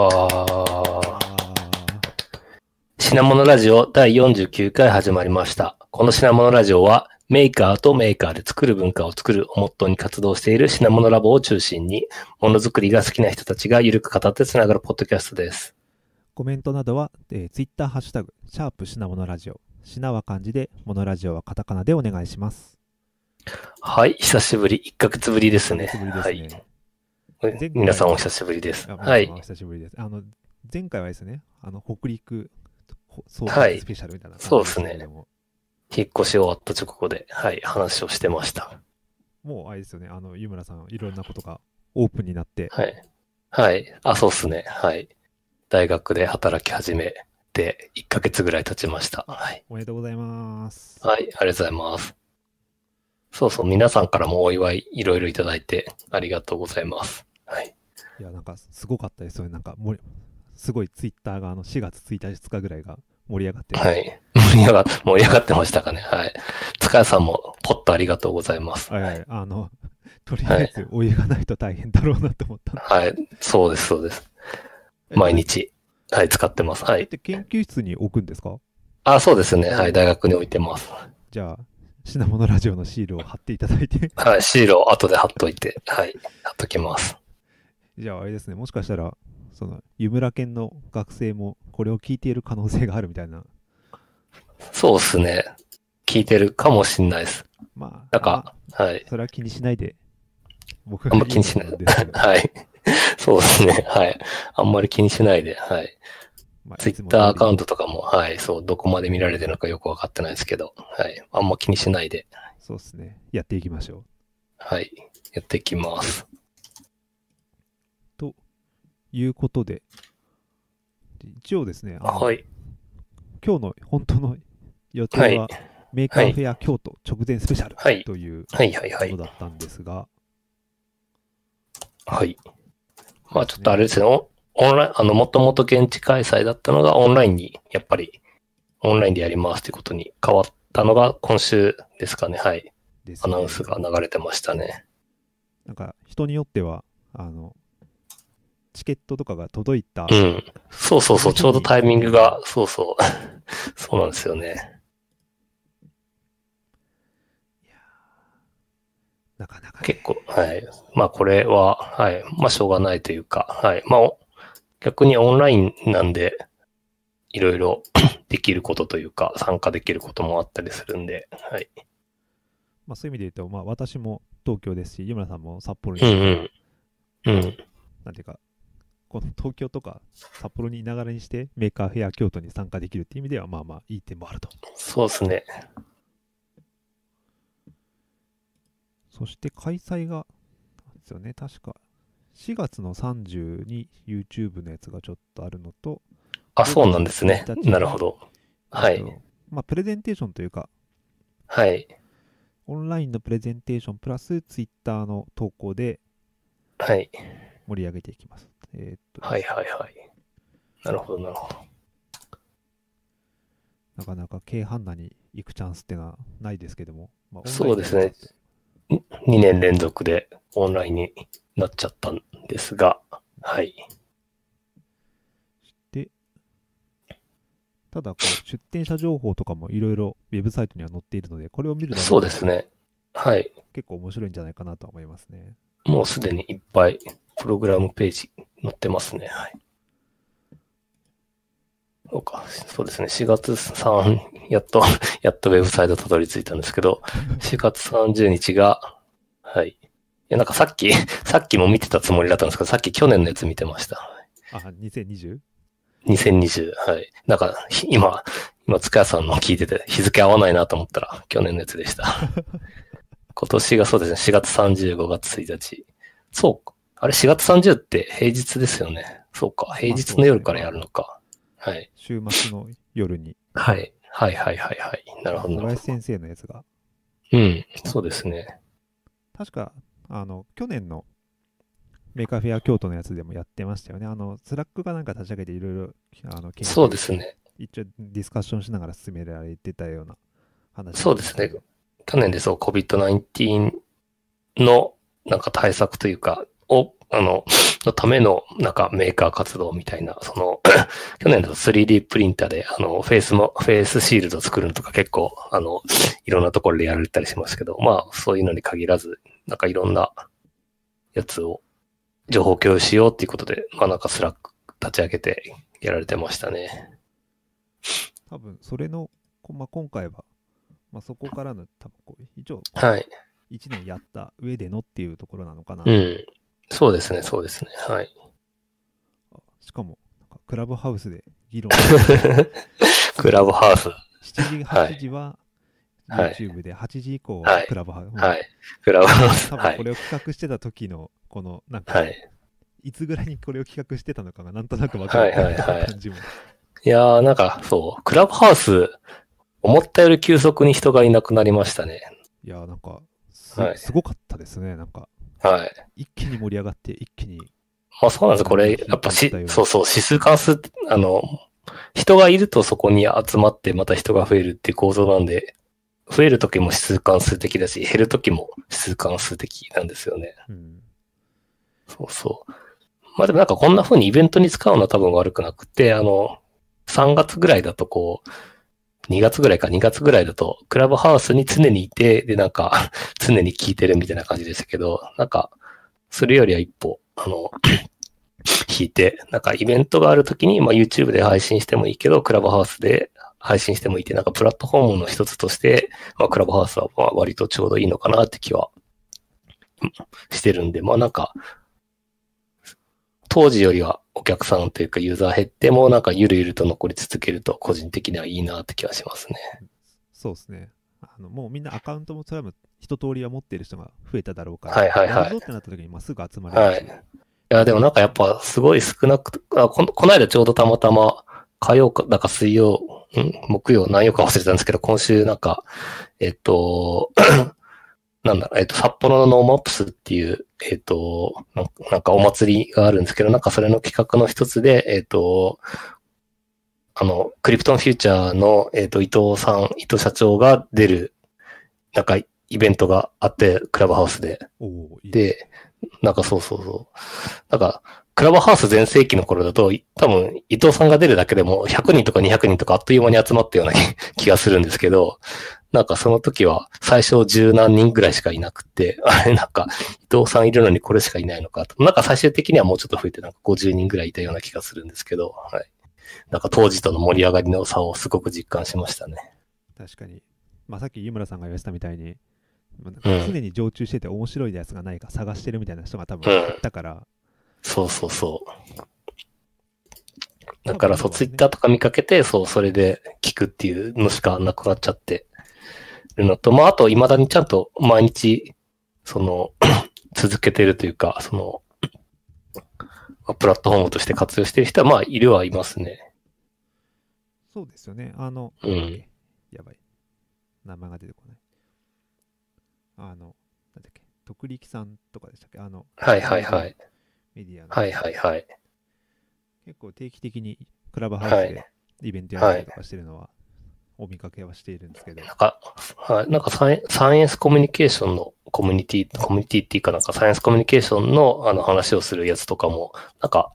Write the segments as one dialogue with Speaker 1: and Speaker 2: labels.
Speaker 1: わー。品物ラジオ第49回始まりました。この品物ラジオは、メーカーとメーカーで作る文化を作るをモットーに活動している品物ラボを中心に、ものづくりが好きな人たちがゆるく語ってつながるポッドキャストです。
Speaker 2: コメントなどは、えー、ツイッターハッシュタグ、シャープ品物ラジオ。品は漢字で、モノラジオはカタカナでお願いします。
Speaker 1: はい、久しぶり、1ヶ月ぶりですね。
Speaker 2: すね。
Speaker 1: はい。皆さんお久しぶりです。
Speaker 2: あ
Speaker 1: はい
Speaker 2: お。久しぶりです。あの、前回はですね、あの、北陸、ほ総
Speaker 1: はい
Speaker 2: スペシャルみたいな
Speaker 1: そうですね引っ越し終わった直後で、はい、話をしてました。
Speaker 2: もうあれですよね、あの、湯村さん、いろんなことがオープンになって、
Speaker 1: はい。はい。あ、そうっすね。はい。大学で働き始めて1ヶ月ぐらい経ちました。はい。
Speaker 2: おめでとうございます。
Speaker 1: はい。ありがとうございます。そうそう。皆さんからもお祝いいろいろいただいてありがとうございます。はい。
Speaker 2: いや、なんか、すごかったですよね。なんか、もりすごいツイッターが、あの、4月1日、2日ぐらいが盛り上がって、
Speaker 1: はい。盛り上が、盛り上がってましたかね。はい。塚谷さんもポッとありがとうございます。
Speaker 2: はいはい、あの、とりあえずお湯がないと大変だろうなと思ったんで
Speaker 1: はい。そうです、そうです。毎。日。はい、使ってます。はい。
Speaker 2: 研究室に置くんですか？
Speaker 1: あ、そうですね。はい。大学に置いてます。
Speaker 2: じゃあ、品物ラジオのシールを貼っていただいて、
Speaker 1: はい。シールを後で貼っといて、はい。貼っときます。
Speaker 2: じゃああれですね、もしかしたら、その、湯村県の学生もこれを聞いている可能性があるみたいな。
Speaker 1: そうですね。聞いてるかもしんないです。
Speaker 2: まあ、
Speaker 1: なんか、はい。
Speaker 2: まあそれは気にしないで、僕
Speaker 1: あんま気にしない はい。そうですね。はい。あんまり気にしないで、はい。
Speaker 2: まあ
Speaker 1: ツイッターアカウン
Speaker 2: ト。
Speaker 1: トとかも、はい。そう、どこまで見られてるのかよくわかってないですけど、はい。あんま気にしないで、
Speaker 2: そうですね。やっていきましょう。
Speaker 1: はい。やっていきます。
Speaker 2: ということで、一応ですね、あの
Speaker 1: はい。
Speaker 2: 今日の本当の予定は、
Speaker 1: はい
Speaker 2: Maker Faire 京都直前スペシャル
Speaker 1: はい
Speaker 2: という
Speaker 1: はい、はい、はい
Speaker 2: こと。だったんですが、
Speaker 1: はい。まあちょっとあれですね、オオンライン、あの、もともと現地開催だったのがオンラインに、やっぱり、オンラインでやりますということに変わったのが今週ですかね。はい。
Speaker 2: です
Speaker 1: アナウンスが流れてましたね。
Speaker 2: なんか人によっては、あの、チケットとかが届いた、
Speaker 1: うん。そうそうそう、ちょうどタイミングが、そうそう。そうなんですよね。
Speaker 2: なかなか、ね、
Speaker 1: 結構、はい。まあこれは、はい。まあしょうがないというか、はい。まあお逆にオンラインなんで、いろいろ できることというか、参加できることもあったりするんで、はい。
Speaker 2: まあ、そういう意味で言うと、まあ、私も東京ですし、湯村さんも札幌に、
Speaker 1: うんうん。うん。
Speaker 2: なんていうか、この東京とか札幌にいながらにして、 Maker Faire 京都に参加できるっていう意味では、まあまあ、いい点もあると。
Speaker 1: そうですね。
Speaker 2: そして開催が、ですよね、確か、4月の30に YouTube のやつがちょっとあるのと、
Speaker 1: あ、そうなんですね
Speaker 2: 1日。
Speaker 1: なるほど。はい
Speaker 2: えっと。まあ、プレゼンテーションというか、
Speaker 1: はい。
Speaker 2: オンラインのプレゼンテーションプラス Twitter の投稿で
Speaker 1: はい。
Speaker 2: 盛り上げていきます。えーっと、
Speaker 1: はいはいはい。なるほどなるほど。
Speaker 2: なかなか軽ハンナに行くチャンスってのはないですけども、まあ、
Speaker 1: そうですね2年連続でオンラインになっちゃったんですが、はい。
Speaker 2: で、ただこう、出店者情報とかもいろいろウェブサイトには載っているので、これを見るだけ
Speaker 1: そうですね。はい。
Speaker 2: 結構面白いんじゃないかなとは思いますね。
Speaker 1: もうすでにいっぱいプログラムページ載ってますね。はい。そうか。そうですね。4月3、やっと、やっとウェブサイトたどり着いたんですけど、4月30日が、はい。いや、なんかさっき、さっきも見てたつもりだったんですけど、さっき去年のやつ見てました。
Speaker 2: あ、2020?
Speaker 1: 2020。はい。なんか、ひ今、今、塚谷さんの聞いてて、日付合わないなと思ったら、去年のやつでした。今年がそうですね、4月30、5月1日。そうか。あれ、4月30って平日ですよね。そうか。平日の夜からやるのか。はい。
Speaker 2: 週末の夜に、
Speaker 1: はい。はいはいはいはい。なるほど
Speaker 2: 小林先生のやつが、
Speaker 1: ど。うん。そうですね。
Speaker 2: 確か、あの、去年の Maker Faire 京都のやつでもやってましたよね。あの、スラックかなんか立ち上げていろいろ、あの、
Speaker 1: そうですね。
Speaker 2: 一応ディスカッションしながら進められてたような話。
Speaker 1: そうですね。去年でそう、COVID-19 のなんか対策というか、をあの、のための、なんかメーカー活動みたいな、その、去年だと 3D プリンターで、あの、フェイスも、フェイスシールド作るのとか結構、あの、いろんなところでやられたりしますけど、まあ、そういうのに限らず、なんかいろんなやつを、情報共有しようっていうことで、まあなんかスラック立ち上げてやられてましたね。
Speaker 2: 多分、それの、こまあ、今回は、まあ、そこからの、多分こう、一応、
Speaker 1: はい。
Speaker 2: 1年やった上でのっていうところなのかな。
Speaker 1: うん。そうですね、そうですね。はい。
Speaker 2: あしかも、クラブハウスで議論
Speaker 1: クラブハウス。
Speaker 2: 7時、
Speaker 1: はい
Speaker 2: 8時は
Speaker 1: はい
Speaker 2: YouTube で、8時以降
Speaker 1: は
Speaker 2: はいクラブハウス。
Speaker 1: はい。クラブハウス。
Speaker 2: 多
Speaker 1: はい。
Speaker 2: 分これを企画してた時の、この、なんか、
Speaker 1: はい。
Speaker 2: いつぐらいにこれを企画してたのかがなんとなくわかる感じも。
Speaker 1: いやー、なんか、そう、クラブハウス、思ったより急速に人がいなくなりましたね。
Speaker 2: いやーなんかす、
Speaker 1: はい
Speaker 2: すごかったですね。なんか、
Speaker 1: はい。
Speaker 2: 一気に盛り上がって、一気に。
Speaker 1: まあそうなんです。これ、やっぱしそうそう、指数関数あの、人がいるとそこに集まってまた人が増えるっていう構造なんで、増えるときも指数関数的だし、減るときも指数関数的なんですよね。
Speaker 2: うん。
Speaker 1: そうそう。まあでもなんかこんな風にイベントに使うのは多分悪くなくて、あの、3月ぐらいだとこう、2月ぐらいか2月ぐらいだと、クラブハウスに常にいて、でなんか、常に聞いてるみたいな感じでしたけど、なんか、それよりは一歩、あの、引いて、なんかイベントがあるときに、まあ YouTube で配信してもいいけど、クラブハウスで配信してもいいって、なんかプラットフォームの一つとして、まあクラブハウスは割とちょうどいいのかなって気はしてるんで、まあなんか、当時よりはお客さんというかユーザー減ってもなんかゆるゆると残り続けると個人的にはいいなって気はしますね。
Speaker 2: そうですね。あのもうみんなアカウントもそれは一通りは持ってる人が増えただろうから、
Speaker 1: はいはいはい
Speaker 2: ってなった時にまあすぐ集まれるし、
Speaker 1: はい。いや、でもなんかやっぱすごい少なくあこの、この間ちょうどたまたま火曜か、だか水曜、ん？木曜、何曜か忘れたんですけど、今週なんか、えっと、なんだろう、えっと、札幌の NoMaps っていう、えっと、なんかお祭りがあるんですけど、なんかそれの企画の一つで、えっと、あの、クリプトンフューチャーの、えっと、伊藤さん、伊藤社長が出る、なんかイベントがあって、クラブハウスで。で、なんかそうそうそう。なんか、クラブハウス全盛期の頃だと、い多分、伊藤さんが出るだけでも100人とか200人とかあっという間に集まったような気がするんですけど、なんかその時は最初十何人ぐらいしかいなくて、あれなんか、伊藤さんいるのにこれしかいないのかと。なんか最終的にはもうちょっと増えてなんか50人ぐらいいたような気がするんですけど、はい。なんか当時との盛り上がりの差をすごく実感しましたね。
Speaker 2: 確かに。まあさっき湯村さんが言わせたみたいに、常に常駐してて面白いやつがないか探してるみたいな人が多分
Speaker 1: うん
Speaker 2: いたから、
Speaker 1: そうそうそう。だからそう、ツイッターとか見かけて、そう、それで聞くっていうのしかなくなっちゃってるのと、まあ、あと、未だにちゃんと毎日、その、続けてるというか、その、まあプラットフォームとして活用してる人は、まあ、いるはいますね。
Speaker 2: そうですよね。あの、
Speaker 1: うん
Speaker 2: やばい。名前が出てこない。あの、なんだっけ、徳力さんとかでしたっけ？あの、
Speaker 1: はいはいはい。
Speaker 2: メディアの、
Speaker 1: はいはいはい。
Speaker 2: 結構定期的にクラブハウス
Speaker 1: はい
Speaker 2: でイベントやったりとかしてるのは、お見かけはしているんですけど、
Speaker 1: なんか、はい、なんかサイエンサイエンスコミュニケーションのコミュニティ、コミュニティっていうかなんかサイエンスコミュニケーションのあの話をするやつとかも、なんか、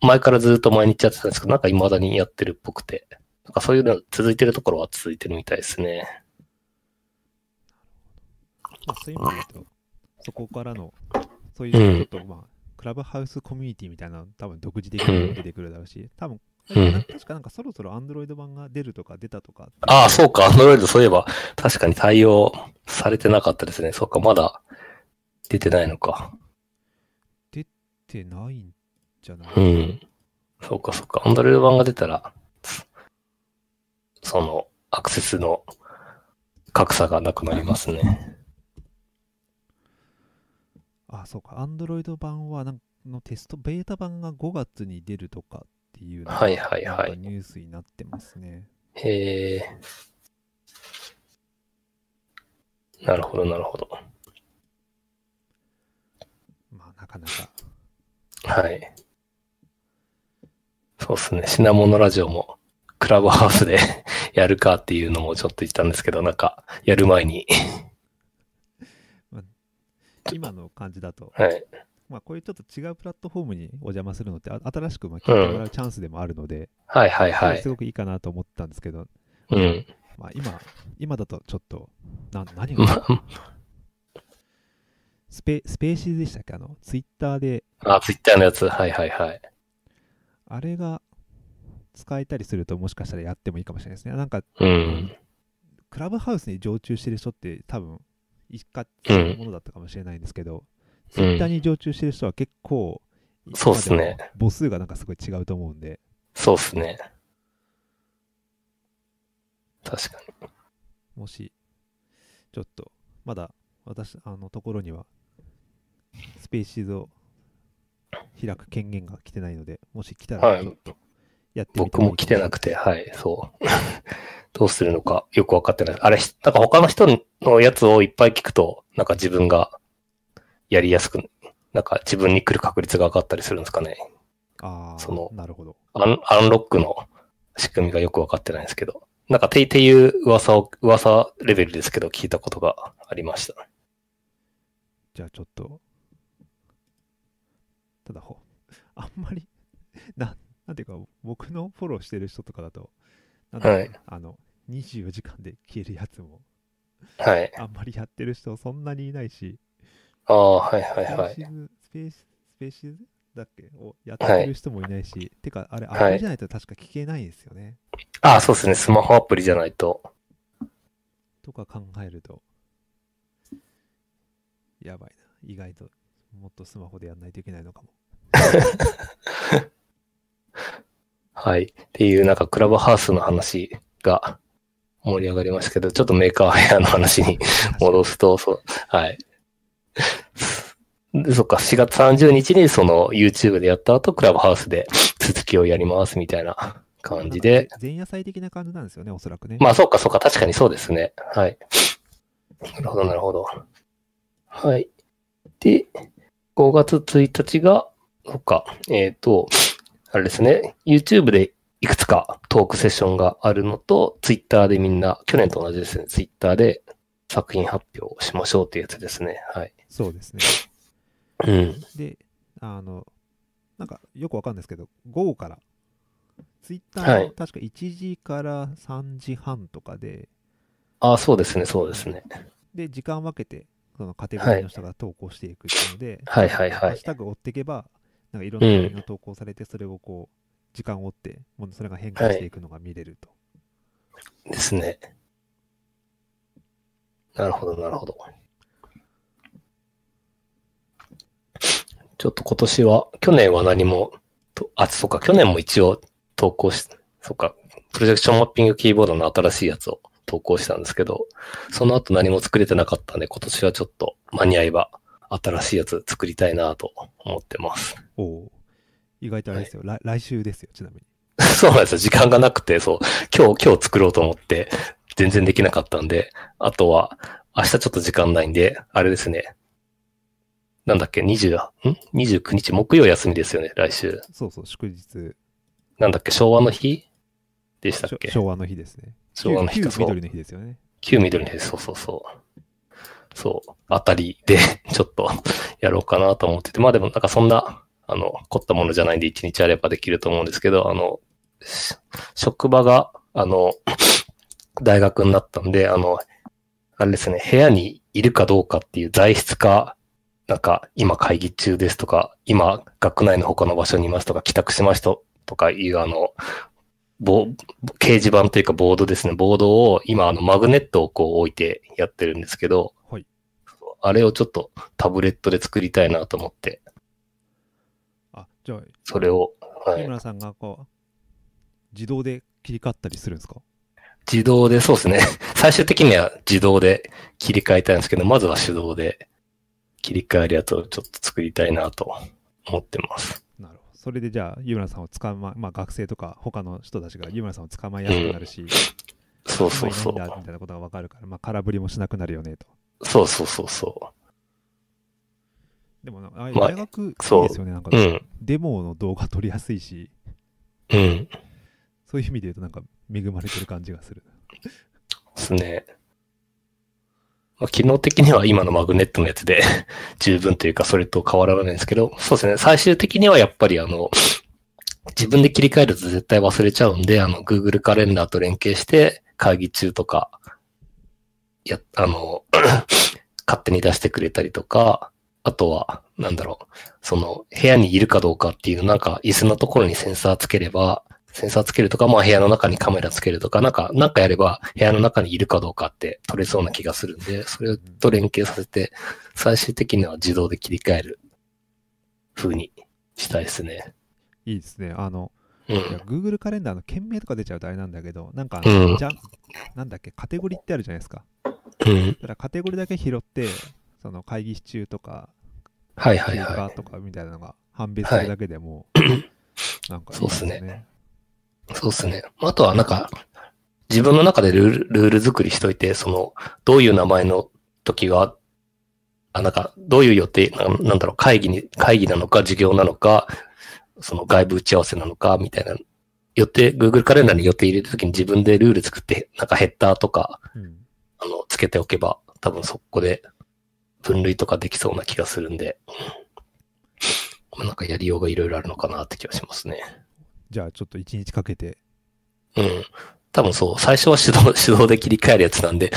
Speaker 1: 前からずっと毎日やってたんですけど、なんか未だにやってるっぽくて、なんかそういうの続いてるところは続いてるみたいですね。
Speaker 2: まあ、そういう意味で言うと、そこからの、そういうちょっと、まあ、クラブハウスコミュニティみたいなの多分独自的に出てくるだろうし、多分、確かなんかそろそろ Android 版が出るとか出たとか
Speaker 1: ああ、そうか、アンドロイドそういえば、確かに対応されてなかったですね。そうか、まだ出てないのか。
Speaker 2: ってないんじゃない、
Speaker 1: うん。そうか、そうか。アンドロイド版が出たら、つその、アクセスの格差がなくなりますね。
Speaker 2: あ、そうか、Android 版はなんのテスト、ベータ版が5月に出るとかっていうのが
Speaker 1: はいはいはい
Speaker 2: ニュースになってますね。
Speaker 1: へえ。なるほど、なるほど。
Speaker 2: まあ、なかなか。
Speaker 1: はい。そうですね。品物ラジオも、クラブハウスで やるかっていうのもちょっと言ったんですけど、なんか、やる前に、
Speaker 2: 今の感じだと、
Speaker 1: はい。
Speaker 2: まあ、こういうちょっと違うプラットフォームにお邪魔するのって、あ新しくまあ聞いてもらうチャンスでもあるので、
Speaker 1: はいはいはい
Speaker 2: す。ごくいいかなと思ったんですけど、
Speaker 1: うん。
Speaker 2: まあ、今、今だとちょっと、な何
Speaker 1: ま
Speaker 2: が、スペスペーシーズでしたっけ？あの、ツイッターで、
Speaker 1: あ、ツイッターのやつ。はいはいはい。
Speaker 2: あれが使えたりすると、もしかしたらやってもいいかもしれないですね。なんか、
Speaker 1: うん。
Speaker 2: クラブハウスに常駐してる人って多分、一括
Speaker 1: うん
Speaker 2: ものだったかもしれないんですけど、ツイッターに常駐してる人は結構、
Speaker 1: そうっすね
Speaker 2: 母数がなんかすごい違うと思うんで、
Speaker 1: そうっすね。確かに。
Speaker 2: もし、ちょっと、まだ私、あのところには、スペーシーズを開く権限が来てないので、もし来た
Speaker 1: はい
Speaker 2: らちょっとやってみて
Speaker 1: 僕も来てなくて、はい、そう。どうするのかよくわかってない。あれ、なんか他の人のやつをいっぱい聞くと、なんか自分がやりやすく、なんか自分に来る確率が上がったりするんですかね。
Speaker 2: ああ、
Speaker 1: その
Speaker 2: なるほど。
Speaker 1: アンアンロックの仕組みがよくわかってないんですけど。なんかて、っていう噂を、噂レベルですけど聞いたことがありました。
Speaker 2: じゃあちょっと、ただほ、あんまり、ななんていうか、僕のフォローしてる人とかだと、なん
Speaker 1: はい
Speaker 2: あの、24時間で消えるやつも、
Speaker 1: はい。
Speaker 2: あんまりやってる人そんなにいないし、
Speaker 1: ああ、はいはいはい。
Speaker 2: スペースペース、スペーシーズだっけ？をやってる人もいないし、てか、あれ、ア
Speaker 1: はい
Speaker 2: プリじゃないと確か聞けないですよね。
Speaker 1: ああ、そうですね。スマホアプリじゃないと。
Speaker 2: とか考えると、やばいな。意外と、もっとスマホでやんないといけないのかも。
Speaker 1: はい。っていう、なんかクラブハウスの話が盛り上がりましたけど、ちょっとメーカーヘアの話に戻すと、そう、はい。で、そっか、4月30日にその YouTube でやった後、クラブハウスで続きをやりますみたいな感じで。
Speaker 2: 前夜祭的な感じなんですよね、おそらくね。
Speaker 1: まあ、そうか、そうか、確かにそうですね。はい。なるほど、なるほど。はい。で、5月1日が、そっか、えっ、と、あれですね、YouTube でいくつかトークセッションがあるのと、Twitter でみんな、去年と同じですね、Twitter で作品発表しましょうってやつですね。はい。
Speaker 2: そうですね。
Speaker 1: うん。
Speaker 2: で、あの、なんかよくわかんないですけど、午後から、ツイッタ
Speaker 1: はい
Speaker 2: ーの確か1時から3時半とかで、
Speaker 1: あ、そうですね、そうですね。
Speaker 2: で、時間分けて、そのカテゴリーの人が投稿していくっていうので、
Speaker 1: はいはいはい
Speaker 2: ハッシュタグを追っていけば、なんかいろんな作品が投稿されて、それをこう、時間を追って、もうそれが変化していくのが見れると。
Speaker 1: ですね。なるほど、なるほど。ちょっと今年は、去年は何も、とあ、そうか、去年も一応投稿し、そうか、プロジェクションマッピングキーボードの新しいやつを投稿したんですけど、その後何も作れてなかったんで、今年はちょっと間に合えば新しいやつ作りたいなと思ってます。
Speaker 2: おお意外とあれですよ、来来週ですよ、ちなみに。
Speaker 1: そうなんですよ。時間がなくて、そう、今日、今日作ろうと思って、全然できなかったんで、あとは、明日ちょっと時間ないんで、あれですね。なんだっけ、20、ん ?29 日、木曜休みですよね、来週。
Speaker 2: そうそう、祝日、
Speaker 1: なんだっけ、昭和の日？でしたっけ？
Speaker 2: 昭和の日ですね。
Speaker 1: 昭和の日か、そう
Speaker 2: 緑。の日ですよね。
Speaker 1: 旧緑の日です、そうそうそう。そう、あたりで、ちょっと、やろうかなと思ってて、まあでもなんかそんな、あの、凝ったものじゃないんで、一日あればできると思うんですけど、あの、し職場が、あの、大学になったんで、あの、あれですね、部屋にいるかどうかっていう材質か、なんか、今会議中ですとか、今、学内の他の場所にいますとか、帰宅しましたとかいう、あの、ボ掲示板というかボードですね。ボードを今あのマグネットをこう置いてやってるんですけど、
Speaker 2: はい。
Speaker 1: あれをちょっとタブレットで作りたいなと思って、
Speaker 2: あ、じゃあ、
Speaker 1: それを、はい、
Speaker 2: 井村さんがこう、自動で切り替わったりするんですか？
Speaker 1: 自動で、そうですね。最終的には自動で切り替えたいんですけど、まずは手動で切り替えるやつをちょっと作りたいなと思ってます。
Speaker 2: なるほど。それでじゃあ、湯村さんを捕ま、まあ学生とか他の人たちが湯村さんを捕まえやすくなるし、
Speaker 1: そうそうそ
Speaker 2: 今いないんだみたいなことがわかるから、まあ空振りもしなくなるよねと。
Speaker 1: う。そうそうそうそ
Speaker 2: でもな、あ
Speaker 1: まあ
Speaker 2: 大学
Speaker 1: そう
Speaker 2: ですよね。なんか、
Speaker 1: う。うん。
Speaker 2: デモの動画撮りやすいし、
Speaker 1: うん。
Speaker 2: そういう意味で言うとなんか恵まれてる感じがする。
Speaker 1: ですね。まあ、機能的には今のマグネットのやつで 十分というか、それと変わらないんですけど、そうですね。最終的にはやっぱりあの、自分で切り替えると絶対忘れちゃうんで、あの、Google カレンダーと連携して、会議中とか、や、あの、勝手に出してくれたりとか、あとは、なんだろう、その、部屋にいるかどうかっていう、なんか、椅子のところにセンサーつければ、センサーつけるとか、まあ部屋の中にカメラつけるとか、なんか、なんかやれば部屋の中にいるかどうかって取れそうな気がするんで、それと連携させて、最終的には自動で切り替える風にしたいですね。
Speaker 2: いいですね。あの、
Speaker 1: うん。
Speaker 2: Google カレンダーの件名とか出ちゃうとあれなんだけど、なんか、
Speaker 1: うん
Speaker 2: じゃ、なんだっけ、カテゴリーってあるじゃないですか。
Speaker 1: うん。
Speaker 2: だからカテゴリーだけ拾って、その会議室中とか、
Speaker 1: はいはい
Speaker 2: 休
Speaker 1: は
Speaker 2: 暇とかみたいなのが判別するだけでも、なんかいい
Speaker 1: そうっすね
Speaker 2: ね。
Speaker 1: い。そうですね。あとはなんか、自分の中でルールルール作りしといて、その、どういう名前の時は、あ、なんか、どういう予定、ななんだろう、会議に、会議なのか、授業なのか、その外部打ち合わせなのか、みたいな、予定、Google カレンダーに予定入れるときに自分でルール作って、なんかヘッダーとか、
Speaker 2: うん。
Speaker 1: あの、つけておけば、多分そこで分類とかできそうな気がするんで、まあなんかやりようがいろいろあるのかなって気がしますね。
Speaker 2: じゃあちょっと一日かけて、
Speaker 1: うん。多分そう、最初は手動、手動で切り替えるやつなんで、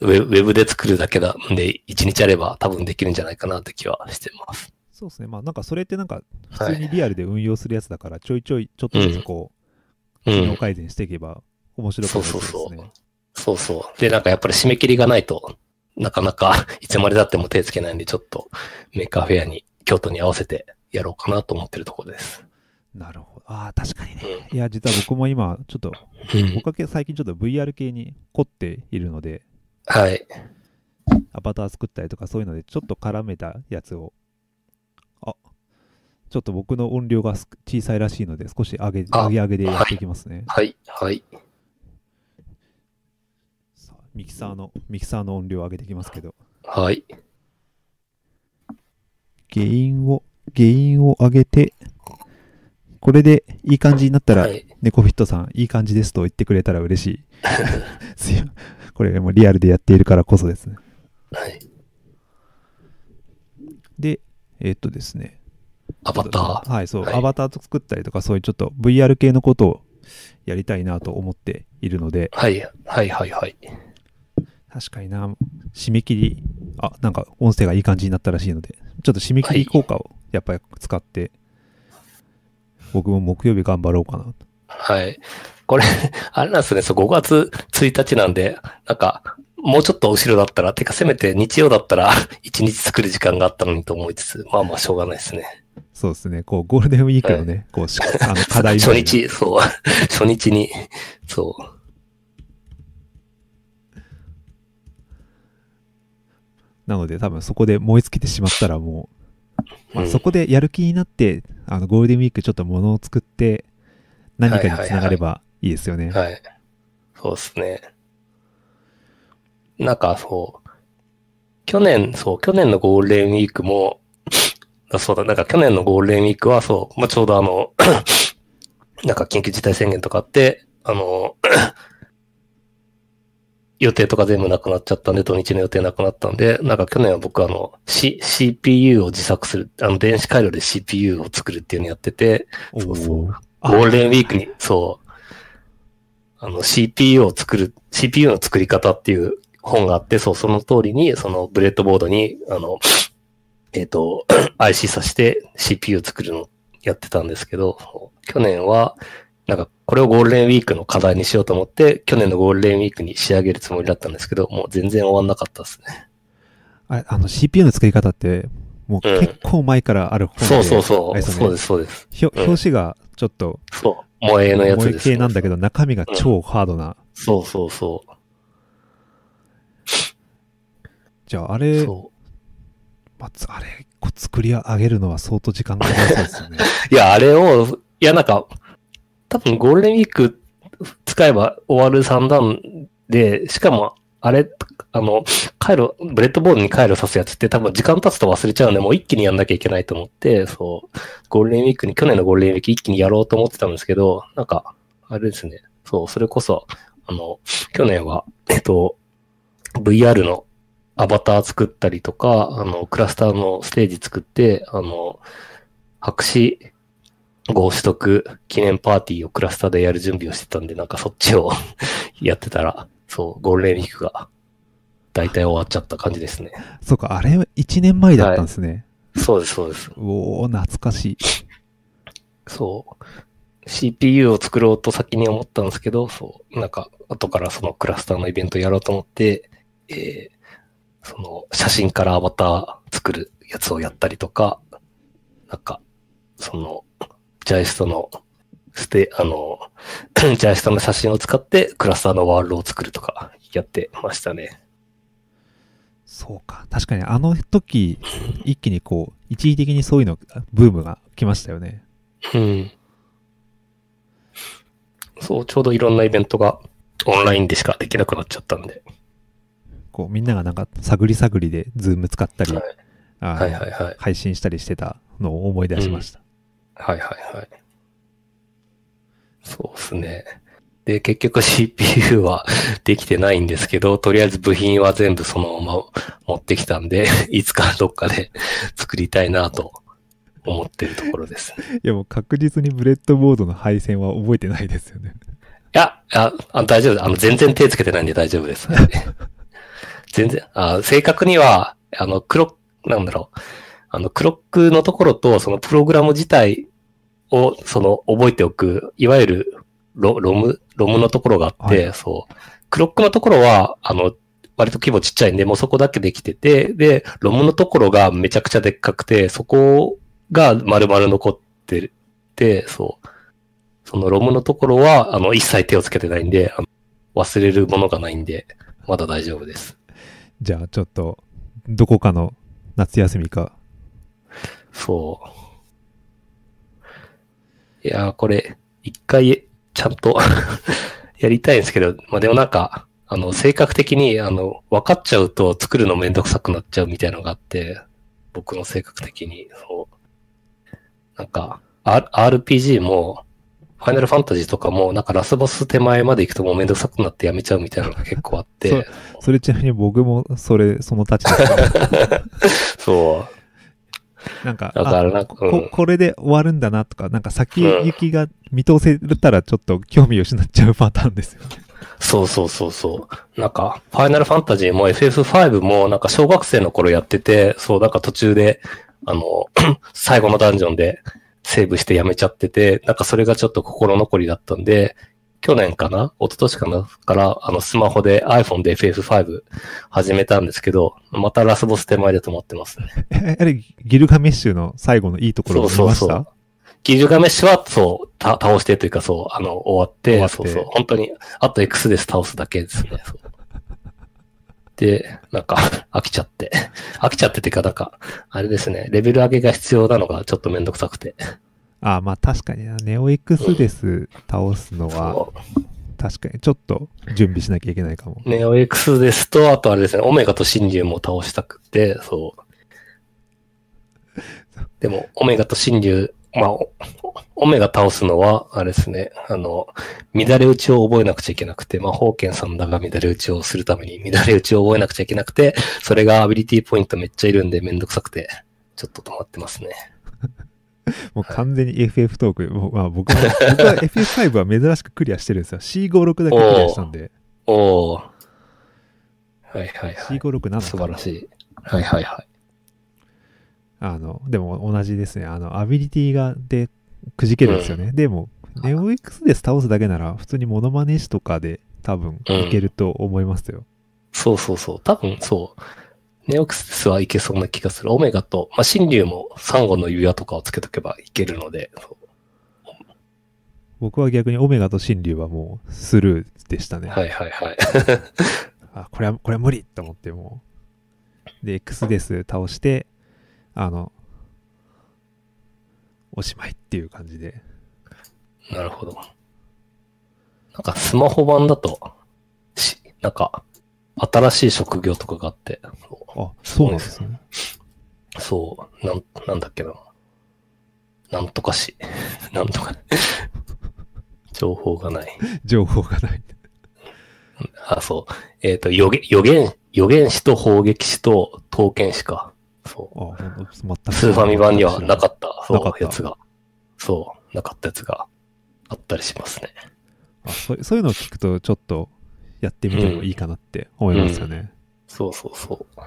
Speaker 1: ウェブウェブで作るだけだんで、一日あれば多分できるんじゃないかなって気はしてます。
Speaker 2: そうですね。まあなんかそれってなんか普通にリアルで運用するやつだから、ちょいちょいちょっとずつこう、
Speaker 1: うん
Speaker 2: 機能。改善していけば面白くなる
Speaker 1: そうそうそう
Speaker 2: ですね。
Speaker 1: そうそう。で、なんかやっぱり締め切りがないと、なかなか いつまでだっても手つけないんで、ちょっと Maker Faire に、京都に合わせてやろうかなと思ってるところです。
Speaker 2: なるほど。ああ、確かにね。いや、実は僕も今、ちょっと、
Speaker 1: うん
Speaker 2: 僕。はけ最近ちょっと VR 系に凝っているので、
Speaker 1: はい。
Speaker 2: アバター作ったりとかそういうので、ちょっと絡めたやつを、あ、ちょっと僕の音量がす小さいらしいので、少し上げ、
Speaker 1: あ
Speaker 2: 上げ上げでやっていきますね。
Speaker 1: はい。はい。
Speaker 2: さあミキサーの、ミキサーの音量を上げていきますけど、
Speaker 1: はい。
Speaker 2: ゲインを、ゲインを上げて、これでいい感じになったら、
Speaker 1: はい。
Speaker 2: ネコフィットさん、いい感じですと言ってくれたら嬉しい。すこれもうリアルでやっているからこそですね。
Speaker 1: はい。
Speaker 2: で、えーっとですね。
Speaker 1: アバター？
Speaker 2: はい、そう、
Speaker 1: はい
Speaker 2: アバター作ったりとか、そういうちょっと VR 系のことをやりたいなと思っているので、
Speaker 1: はい。はい。はい。はい。
Speaker 2: 確かにな、締め切り、あ、なんか音声がいい感じになったらしいので、ちょっと締め切り効果をやっぱり使って、僕も木曜日頑張ろうかなと。
Speaker 1: はい。これ、あれなんですね、そう、5月1日なんで、なんか、もうちょっと後ろだったら、てかせめて日曜だったら、1日作る時間があったのにと思いつつ、まあまあしょうがないですね。
Speaker 2: そうですね、こう、ゴールデンウィークのね、こうし、あの、課題
Speaker 1: 初日、そう、初日に、そう、
Speaker 2: なので多分そこで燃え尽きてしまったらもう、まあ、
Speaker 1: うん
Speaker 2: そこでやる気になって、あの、ゴールデンウィークちょっと物を作って、何かにつながればいいですよね。
Speaker 1: はい。そうですね。なんかそう、去年、そう、去年のゴールデンウィークも、あそうだ、なんか去年のゴールデンウィークはそう、まあ、ちょうどあの、なんか緊急事態宣言とかあって、あの、予定とか全部なくなっちゃったんで、土日の予定なくなったんで、なんか去年は僕あの、C、CPU を自作する、あの、電子回路で CPU を作るっていうのやってて、そうそう。ゴールデンウィークに、そう、あの CPU を作る、CPU の作り方っていう本があって、そう、その通りに、そのブレッドボードに、あの、えっ、と、IC さして CPU 作るのやってたんですけど、去年は、なんか、これをゴールデンウィークの課題にしようと思って、去年のゴールデンウィークに仕上げるつもりだったんですけど、もう全然終わんなかったですね。
Speaker 2: あれあの CPU の作り方って、もう
Speaker 1: うん
Speaker 2: 結構前からある本で、
Speaker 1: そうそうそう。
Speaker 2: あれですよね
Speaker 1: そうです、そうです。
Speaker 2: ひょ
Speaker 1: うん
Speaker 2: 表紙がちょっと、
Speaker 1: そう。萌えのやつ
Speaker 2: 萌え
Speaker 1: です、
Speaker 2: 系なんだけど、中身が超ハードな。
Speaker 1: そうそうそ
Speaker 2: じゃあ、あ
Speaker 1: う。
Speaker 2: れ、
Speaker 1: そ
Speaker 2: まあつあれ、こう作り上げるのは相当時間かかりそうですよね。
Speaker 1: う。いや、あれを、いや、なんか、多分ゴールデンウィーク使えば終わる三段で、しかも、あれ、あの、回路、ブレッドボードに回路さすやつって多分時間経つと忘れちゃうんで、もう一気にやんなきゃいけないと思って、そう、ゴールデンウィークに、去年のゴールデンウィーク一気にやろうと思ってたんですけど、なんか、あれですね、そう、それこそ、あの、去年は、えっと、VR のアバター作ったりとか、あの、クラスターのステージ作って、あの、博士号取得記念パーティーをクラスターでやる準備をしてたんで、なんかそっちを やってたら、そう、ゴールデンウィークが大体終わっちゃった感じですね。
Speaker 2: そうか、あれ1年前だったんですね。
Speaker 1: そうです、そうです。
Speaker 2: おお懐かしい。
Speaker 1: そう。CPU を作ろうと先に思ったんですけど、そう、なんか、後からそのクラスターのイベントやろうと思って、えーその、写真からアバター作るやつをやったりとか、なんか、その、JAIST の、ステ、あの、JAIST の写真を使ってクラスターのワールドを作るとかやってましたね。
Speaker 2: そうか。確かにあの時、一気にこう、一時的にそういうの、ブームが来ましたよね。
Speaker 1: うん。そう、ちょうどいろんなイベントがオンラインでしかできなくなっちゃったんで。
Speaker 2: こう、みんながなんか、探り探りで、ズーム使ったり、
Speaker 1: はいはいはいはい。
Speaker 2: 配信したりしてたのを思い出しました。
Speaker 1: はいはいはい。そうですね。で、結局 CPU は できてないんですけど、とりあえず部品は全部そのまま持ってきたんで、いつかどっかで 作りたいなと思ってるところですね。
Speaker 2: いやもう確実にブレッドボードの配線は覚えてないですよね。
Speaker 1: いや、ああ大丈夫です。あの、全然手つけてないんで大丈夫です。はい全然、あ正確には、あの、クロック、なんだろう。あの、クロックのところと、そのプログラム自体を、その、覚えておく、いわゆるロ、ロム、ロムのところがあって、
Speaker 2: はい
Speaker 1: そう。クロックのところは、あの、割と規模ちっちゃいんで、もうそこだけできてて、で、ロムのところがめちゃくちゃでっかくて、そこが丸々残ってて、そう。そのロムのところは、あの、一切手をつけてないんで、あの忘れるものがないんで、まだ大丈夫です。
Speaker 2: じゃあちょっと、どこかの夏休みか。
Speaker 1: そう。いやー、これ、一回、ちゃんと やりたいんですけど、まあ、でもなんか、あの、性格的に、あの、分かっちゃうと作るのめんどくさくなっちゃうみたいなのがあって、僕の性格的に、そう。なんか、R、RPG も、ファイナルファンタジーとかも、なんかラスボス手前まで行くともうめんどくさくなってやめちゃうみたいなのが結構あって、
Speaker 2: それちなみに僕もそれ、その立ちだ
Speaker 1: そう。
Speaker 2: なんか、
Speaker 1: だか
Speaker 2: ここれで終わるんだなとか、なんか先行きが見通せたらちょっと興味を失っちゃうパターンですよね。
Speaker 1: そうそうそうそう。なんか、ファイナルファンタジーも FF5 もなんか小学生の頃やってて、そう、なんか途中で、あの、最後のダンジョンでセーブしてやめちゃってて、なんかそれがちょっと心残りだったんで、去年かな？一昨年かな？から、あの、スマホで iPhone で FF5 始めたんですけど、またラスボス手前で止まってますね。
Speaker 2: え、あれ、ギルガメッシュの最後のいいところを見ました？
Speaker 1: ギルガメッシュは、そう、た倒してというか、そう、あの、終わって、
Speaker 2: って
Speaker 1: そうそう、本当に、あと X で倒すだけですね。そうで、なんか、飽きちゃって。飽きちゃってっていうか、なんか、あれですね、レベル上げが必要なのがちょっとめんどくさくて。
Speaker 2: あまあ確かにな、ネオ X です倒すのは、
Speaker 1: そ
Speaker 2: 確かにちょっと準備しなきゃいけないかも。
Speaker 1: う。ネオ X ですと、あとあれですね、オメガとシンリュウも倒したくて、そう。でも、オメガとシンリュウ、まあ、おオメガ倒すのは、あれですね、あの、乱れ打ちを覚えなくちゃいけなくて、まあ、ホーケンさんだが乱れ打ちをするために乱れ打ちを覚えなくちゃいけなくて、それがアビリティポイントめっちゃいるんでめんどくさくて、ちょっと止まってますね。
Speaker 2: もう完全に FF トーク。もうまあ、僕は、僕は FF5 は珍しくクリアしてるんですよ。C56 だけクリアしたんで、
Speaker 1: おー。はいはいはい。
Speaker 2: C56 なの
Speaker 1: 素
Speaker 2: かな
Speaker 1: 晴らしい。はいはいはい。
Speaker 2: あの、でも同じですね。あの、アビリティがでくじけるんですよね。でも、ネオ X で倒すだけなら、普通にモノマネ師とかで多分いけると思いますよ。
Speaker 1: そうそうそう。多分そう。ネオクスはいけそうな気がする。オメガと、まあ、新竜もサンゴの指輪とかをつけとけばいけるので、
Speaker 2: 僕は逆にオメガと神竜はもうスルーでしたね。
Speaker 1: はいはいはい。
Speaker 2: あ、これは、これは無理と思ってもう。で、X です倒して、あの、おしまいっていう感じで。
Speaker 1: なるほど。なんかスマホ版だと、し、なんか、新しい職業とかがあって、そ
Speaker 2: あ、そうなんですね。
Speaker 1: う、そうなん、なんだっけな。なんとかし、なんとか、情報がない。
Speaker 2: 情報がない。
Speaker 1: あ、そう。えっ、と、予言、予言、予言士と砲撃士と刀剣士か。そう。
Speaker 2: あ、全く。
Speaker 1: スーファミ版にはなかった、そう、やつが。そう、なかったやつがあったりしますね。
Speaker 2: あそうそういうのを聞くと、ちょっとやってみてもいいかなって思いますよね。
Speaker 1: そうそうそう。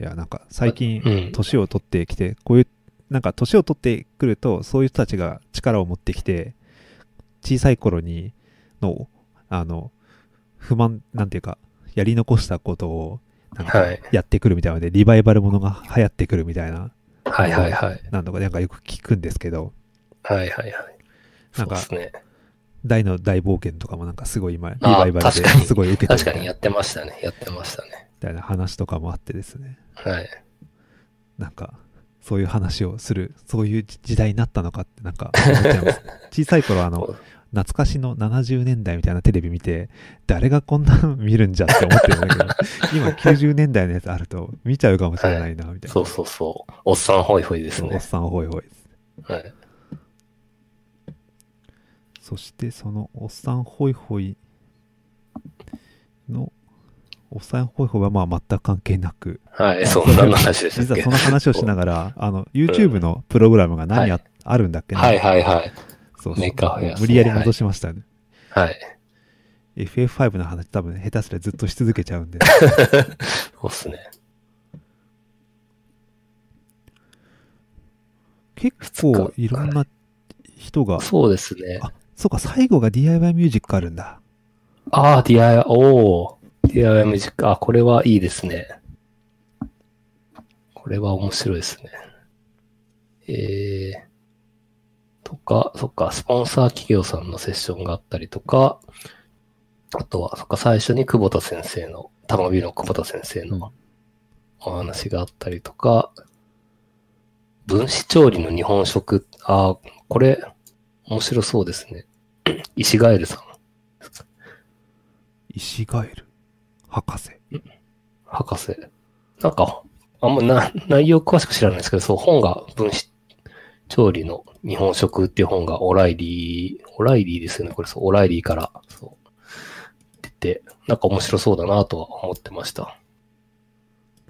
Speaker 2: いや、なんか最近
Speaker 1: うん、
Speaker 2: 年を取ってきて、こういう、なんか年を取ってくると、そういう人たちが力を持ってきて、小さい頃にの、あの、不満、なんていうか、やり残したことを、なんか
Speaker 1: はい。
Speaker 2: やってくるみたいなので、リバイバルものが流行ってくるみたいな、
Speaker 1: はいはいはい。
Speaker 2: なんとかなんかよく聞くんですけど、
Speaker 1: はいはいはい。
Speaker 2: なんか
Speaker 1: ね。
Speaker 2: 大の大冒険とかもなんかすごい今、リ
Speaker 1: あ
Speaker 2: バイバルですごい受けて
Speaker 1: 確かにやってましたね。やってましたね。
Speaker 2: みたいな話とかもあってですね。
Speaker 1: はい。
Speaker 2: なんか、そういう話をする、そういう時代になったのかってなんか思っちゃいます。小さい頃あの、懐かしの70年代みたいなテレビ見て、誰がこんなの見るんじゃって思ってるんだけど、今90年代のやつあると見ちゃうかもしれないな、みたいな。
Speaker 1: そうそうそう。おっさんホイホイですね。
Speaker 2: おっさんホイホイです。
Speaker 1: はい。
Speaker 2: そしてそのおっさんホイホイの、おっさんホイホイはまあ全く関係なく、
Speaker 1: はい、そう、何の話でし
Speaker 2: 実はその話をしながら、あの、YouTube のプログラムが何あ,、
Speaker 1: はい
Speaker 2: あるんだっけな
Speaker 1: はいはいはい。
Speaker 2: そうそう無理やり戻しましたね。
Speaker 1: はい。
Speaker 2: FF5 の話多分下手すりゃずっとし続けちゃうんで。
Speaker 1: そうっすね。
Speaker 2: 結構いろんな人が、
Speaker 1: そうですね。
Speaker 2: あ、そうか、最後が DIY ミュージックあるんだ。
Speaker 1: ああ、DIY、おー DIY ミュージック。あ、これはいいですね。これは面白いですね。えー、とか、そっか、スポンサー企業さんのセッションがあったりとか、あとは、そっか、最初に久保田先生の、玉美の久保田先生のお話があったりとか、分子調理の日本食、あーこれ、面白そうですね。石ガエルさん。
Speaker 2: 石ガエル？博士？
Speaker 1: 博士。なんか、あんまな、内容詳しく知らないですけど、そう、本が分子調理の日本食っていう本がオライリー、オライリーですよね。これそう、オライリーから、そう、出て、なんか面白そうだなとは思ってました。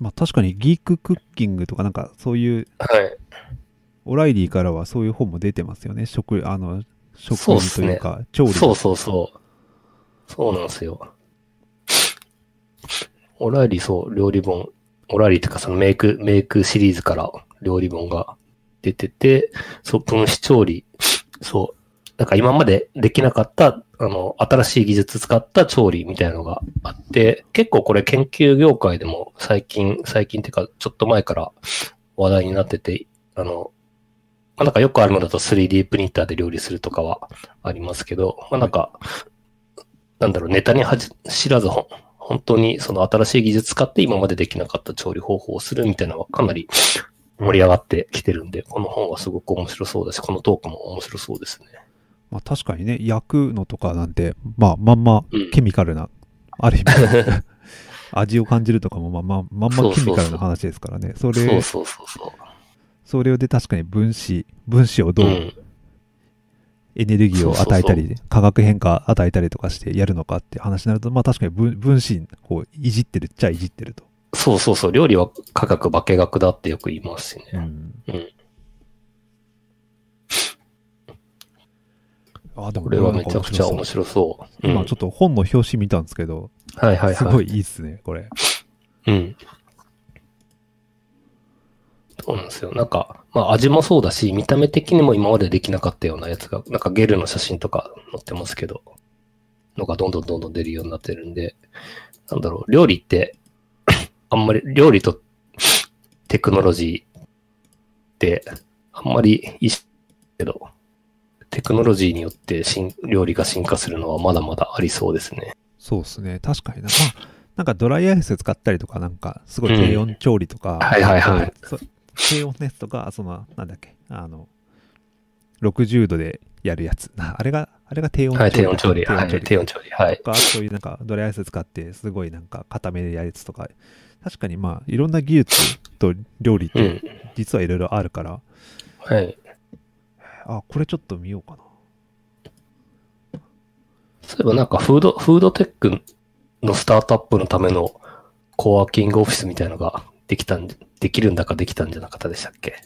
Speaker 2: まあ確かにギーククッキングとかなんかそういう、
Speaker 1: はい。
Speaker 2: オライリーからはそういう本も出てますよね。食、あの、食というか、調理。
Speaker 1: そうそうそう。そうなんですよ。オライリー、そう、料理本。オライリーっていうか、そのメイク、メイクシリーズから料理本が出てて、そう、分子調理。そう。なんか今までできなかった、あの、新しい技術使った調理みたいなのがあって、結構これ研究業界でも最近、最近っていうか、ちょっと前から話題になってて、あの、まあ、なんかよくあるのだと 3D プリンターで料理するとかはありますけど、まあ、なんか、なんだろう、ネタに知らず本当にその新しい技術使って今までできなかった調理方法をするみたいなのはかなり盛り上がってきてるんで、この本はすごく面白そうだし、このトークも面白そうですね。
Speaker 2: まあ確かにね、焼くのとかなんて、まあまんま
Speaker 1: うん
Speaker 2: ケミカルな、ある意味、味を感じるとかもまあまあまんまケミカルな話ですからね。それ、
Speaker 1: そうそうそうそう。
Speaker 2: それで確かに分子、分子をどう
Speaker 1: うん。
Speaker 2: エネルギーを与えたり、化学変化与えたりとかしてやるのかって話になると、まあ確かに分分子をいじってるっちゃいじってると。
Speaker 1: そうそうそう。料理は科学化学だってよく言いますしね。
Speaker 2: うん。
Speaker 1: うん。
Speaker 2: あ、でも
Speaker 1: これはめちゃくちゃ面
Speaker 2: 白
Speaker 1: 白そう。
Speaker 2: 今ちょっと本の表紙見たんですけど、
Speaker 1: と、はいはいはい。
Speaker 2: すごいいいっすね、これ。
Speaker 1: うん。そうなんですよ。なんか、まあ味もそうだし、見た目的にも今までできなかったようなやつが、なんかゲルの写真とか載ってますけど、のがどんどんどんどん出るようになってるんで、なんだろう、料理って、あんまり、料理と テクノロジーって、あんまりいいけど、テクノロジーによって新料理が進化するのはまだまだありそうですね。
Speaker 2: そうっすね。確かにな。まあ、なんかドライアイス使ったりとか、なんか、すごい低温調理とか、
Speaker 1: はいはいはい
Speaker 2: そう低温のやつとか、その、なんだっけ、あの、60度でやるやつ。なあれが、あれが低温調理。
Speaker 1: はい、低温調理。はい、
Speaker 2: 低温調理。
Speaker 1: はい
Speaker 2: と。か、そういうなんかドライアイス使って、すごいなんか固めでやるやつとか、確かにまあ、いろんな技術と料理って
Speaker 1: うん。
Speaker 2: 実はいろいろあるから、
Speaker 1: はい。
Speaker 2: あ、これちょっと見ようかな。
Speaker 1: そういえばなんかフード、フードテックのスタートアップのためのコワーキングオフィスみたいのができたん、できるんだかできたんじゃなかったでしたっけ？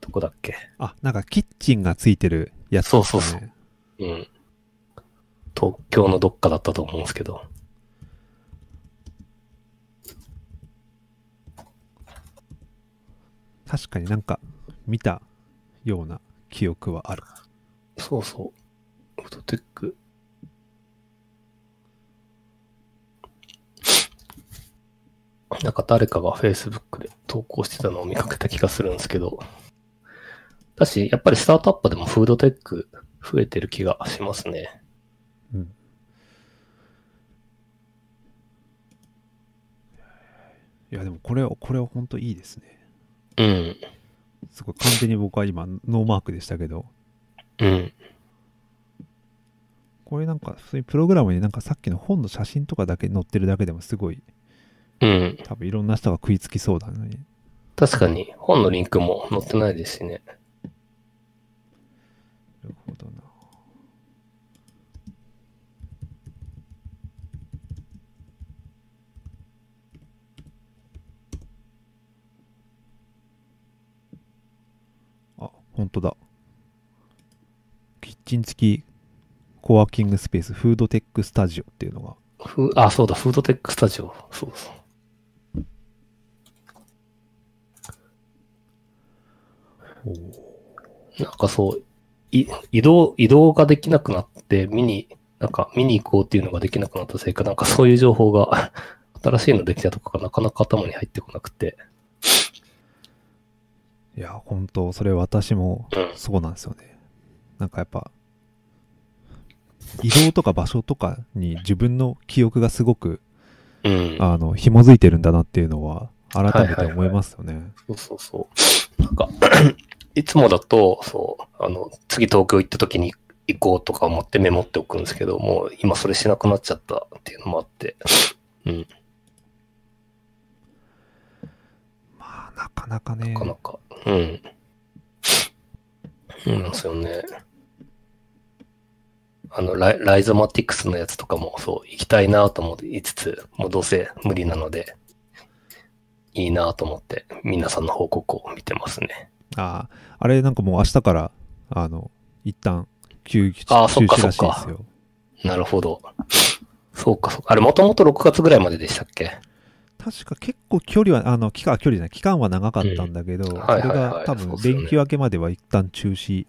Speaker 1: どこだっけ？
Speaker 2: あ、なんかキッチンがついてるやつ、ね、
Speaker 1: そうそうそう。うん。東京のどっかだったと思うんですけど。
Speaker 2: 確かになんか見たような記憶はある。
Speaker 1: そうそう。フォトテック。なんか誰かが Facebook で投稿してたのを見かけた気がするんですけど。だし、やっぱりスタートアップでもフードテック増えてる気がしますね。
Speaker 2: うん。いやでもこれは、これは本当いいですね。
Speaker 1: うん。
Speaker 2: すごい完全に僕は今ノーマークでしたけど、
Speaker 1: うん。
Speaker 2: これなんか普通にプログラムになんかさっきの本の写真とかだけ載ってるだけでもすごい
Speaker 1: うん。
Speaker 2: 多分いろんな人が食いつきそうだのに。
Speaker 1: 確かに本のリンクも載ってないですしね。
Speaker 2: なるほどな。あ、本当だ。キッチン付きコワーキングスペースフードテックスタジオっていうのが。
Speaker 1: ふあ、そうだ、フードテックスタジオ。そうそう。なんかそう、い移動、移動ができなくなって、見に、なんか見に行こうっていうのができなくなったせいか、なんかそういう情報が、新しいのできたとかがなかなか頭に入ってこなくて。
Speaker 2: いや、本当それ私も
Speaker 1: うん。
Speaker 2: そうなんですよね。なんかやっぱ、移動とか場所とかに自分の記憶がすごく、
Speaker 1: うん。
Speaker 2: あの、紐づいてるんだなっていうのは、改めて思いますよね。
Speaker 1: そうそうそう。なんか、いつもだと、そう、あの、次東京行った時に行こうとか思ってメモっておくんですけど、もう今それしなくなっちゃったっていうのもあって。うん。
Speaker 2: まあ、なかなかね
Speaker 1: なか、なか。うん。そうなんですよね。あのライ、ライゾマティクスのやつとかも、そう、行きたいなと思いつつ、もうどうせ無理なので、いいなと思って、皆さんの報告を見てますね。
Speaker 2: ああ、あれなんかもう明日から、あの、一旦休休
Speaker 1: あーそっか
Speaker 2: 止らしい
Speaker 1: そっか
Speaker 2: ですよ。
Speaker 1: なるほど。そうか、そうか。あれ、もともと6月ぐらいまででしたっけ？
Speaker 2: 確か結構距離は、あの、期間、距離じゃない、期間は長かったんだけど、
Speaker 1: んはいはいはい
Speaker 2: それが多分連休明けまでは一旦中止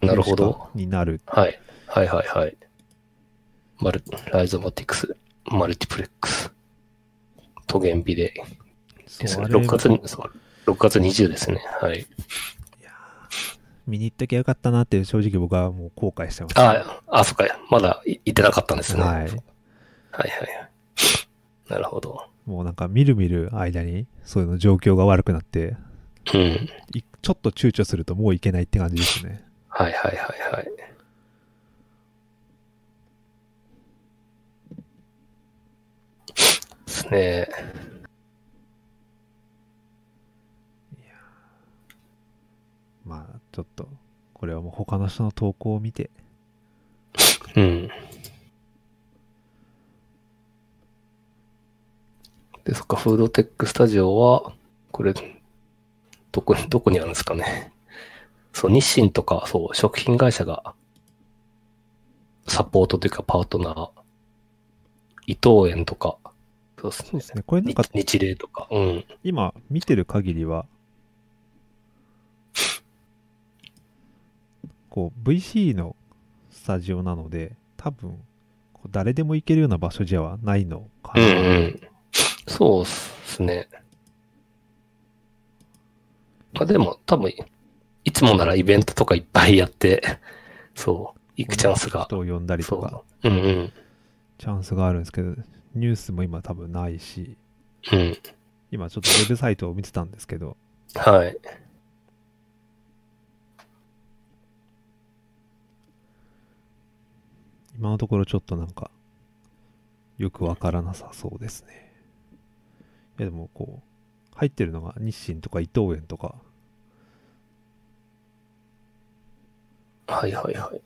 Speaker 1: なるほど。
Speaker 2: になる。
Speaker 1: はい。はいはいはい。マル、ライゾマティクス、マルティプレックス、トゲンビレですね。
Speaker 2: そうあれ
Speaker 1: 6月に、そう、6月20ですね。はい。
Speaker 2: 見に行っときゃよかったなって正直僕はもう後悔してます。
Speaker 1: あ、あ、そっか。まだい行ってなかったんですね。はい。
Speaker 2: はい。
Speaker 1: はいはいなるほど。
Speaker 2: もうなんかみるみる間に、そういうの状況が悪くなって、
Speaker 1: うん。
Speaker 2: いちょっと躊躇するともういけないって感じですね。
Speaker 1: はいはいはいはい。ですね。
Speaker 2: まあ、ちょっと、これはもう他の人の投稿を見て、
Speaker 1: うん。で、そっか、フードテックスタジオは、これ、どこに、どこにあるんですかね。そう、日清とか、そう、食品会社が、サポートというかパートナー、伊藤園とか、そうですね。
Speaker 2: ねこれなんか
Speaker 1: 日日例とか、うん。
Speaker 2: 今見てる限りは、こう VC のスタジオなので、多分、誰でも行けるような場所じゃないのかな。
Speaker 1: うんうん。そうですね。あでも、多分、いつもならイベントとかいっぱいやって、そう、行くチャンスが。
Speaker 2: 人を呼んだりとか。
Speaker 1: うんうん。
Speaker 2: チャンスがあるんですけど、ニュースも今多分ないし、
Speaker 1: うん。
Speaker 2: 今ちょっとウェブサイトを見てたんですけど、
Speaker 1: はい。
Speaker 2: 今のところちょっとなんか、よくわからなさそうですね。いやでもこう、入ってるのが日清とか伊藤園とか、
Speaker 1: はいはいはい。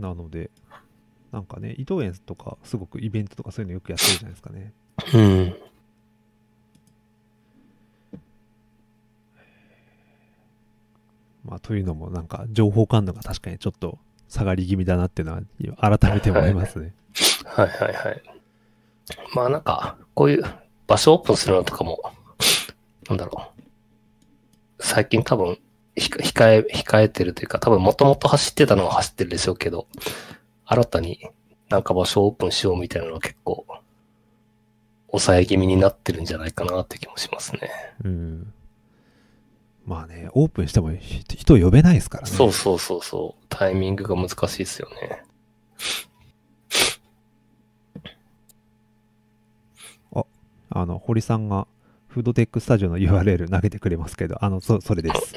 Speaker 2: なので、なんかね、伊藤園とか、すごくイベントとかそういうのよくやってるじゃないですかね。
Speaker 1: うん。
Speaker 2: まあ、というのも、なんか、情報感度が確かにちょっと下がり気味だなっていうのは、改めて思いますね。
Speaker 1: はいはいはい。まあなんか、こういう場所オープンするのとかも、なんだろう。最近多分、控え、控えてるというか、多分もともと走ってたのは走ってるでしょうけど、新たになんか場所をオープンしようみたいなのは結構、抑え気味になってるんじゃないかなって気もしますね。
Speaker 2: うん。まあね、オープンしてもひ人呼べないですからね。
Speaker 1: そうそうそうそう。タイミングが難しいですよね。
Speaker 2: あの、堀さんが、フードテックスタジオの URL 投げてくれますけど、あの、そ、それです。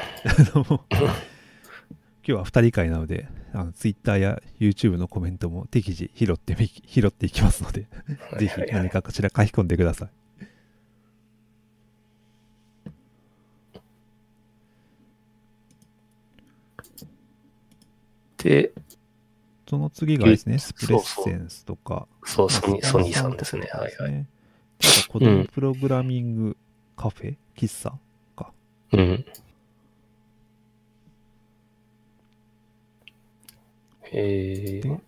Speaker 2: 今日は二人会なので、あの、Twitter や YouTube のコメントも適時拾ってみ、拾っていきますので、ぜひ何かこちら書き込んでください。
Speaker 1: で、
Speaker 2: その次がですね、
Speaker 1: え
Speaker 2: スプレッセンスとか、
Speaker 1: そう、ソニー、ソニーさんですね。はいはい。
Speaker 2: 子供プログラミングカフェ、喫茶か。
Speaker 1: うん。えー
Speaker 2: で、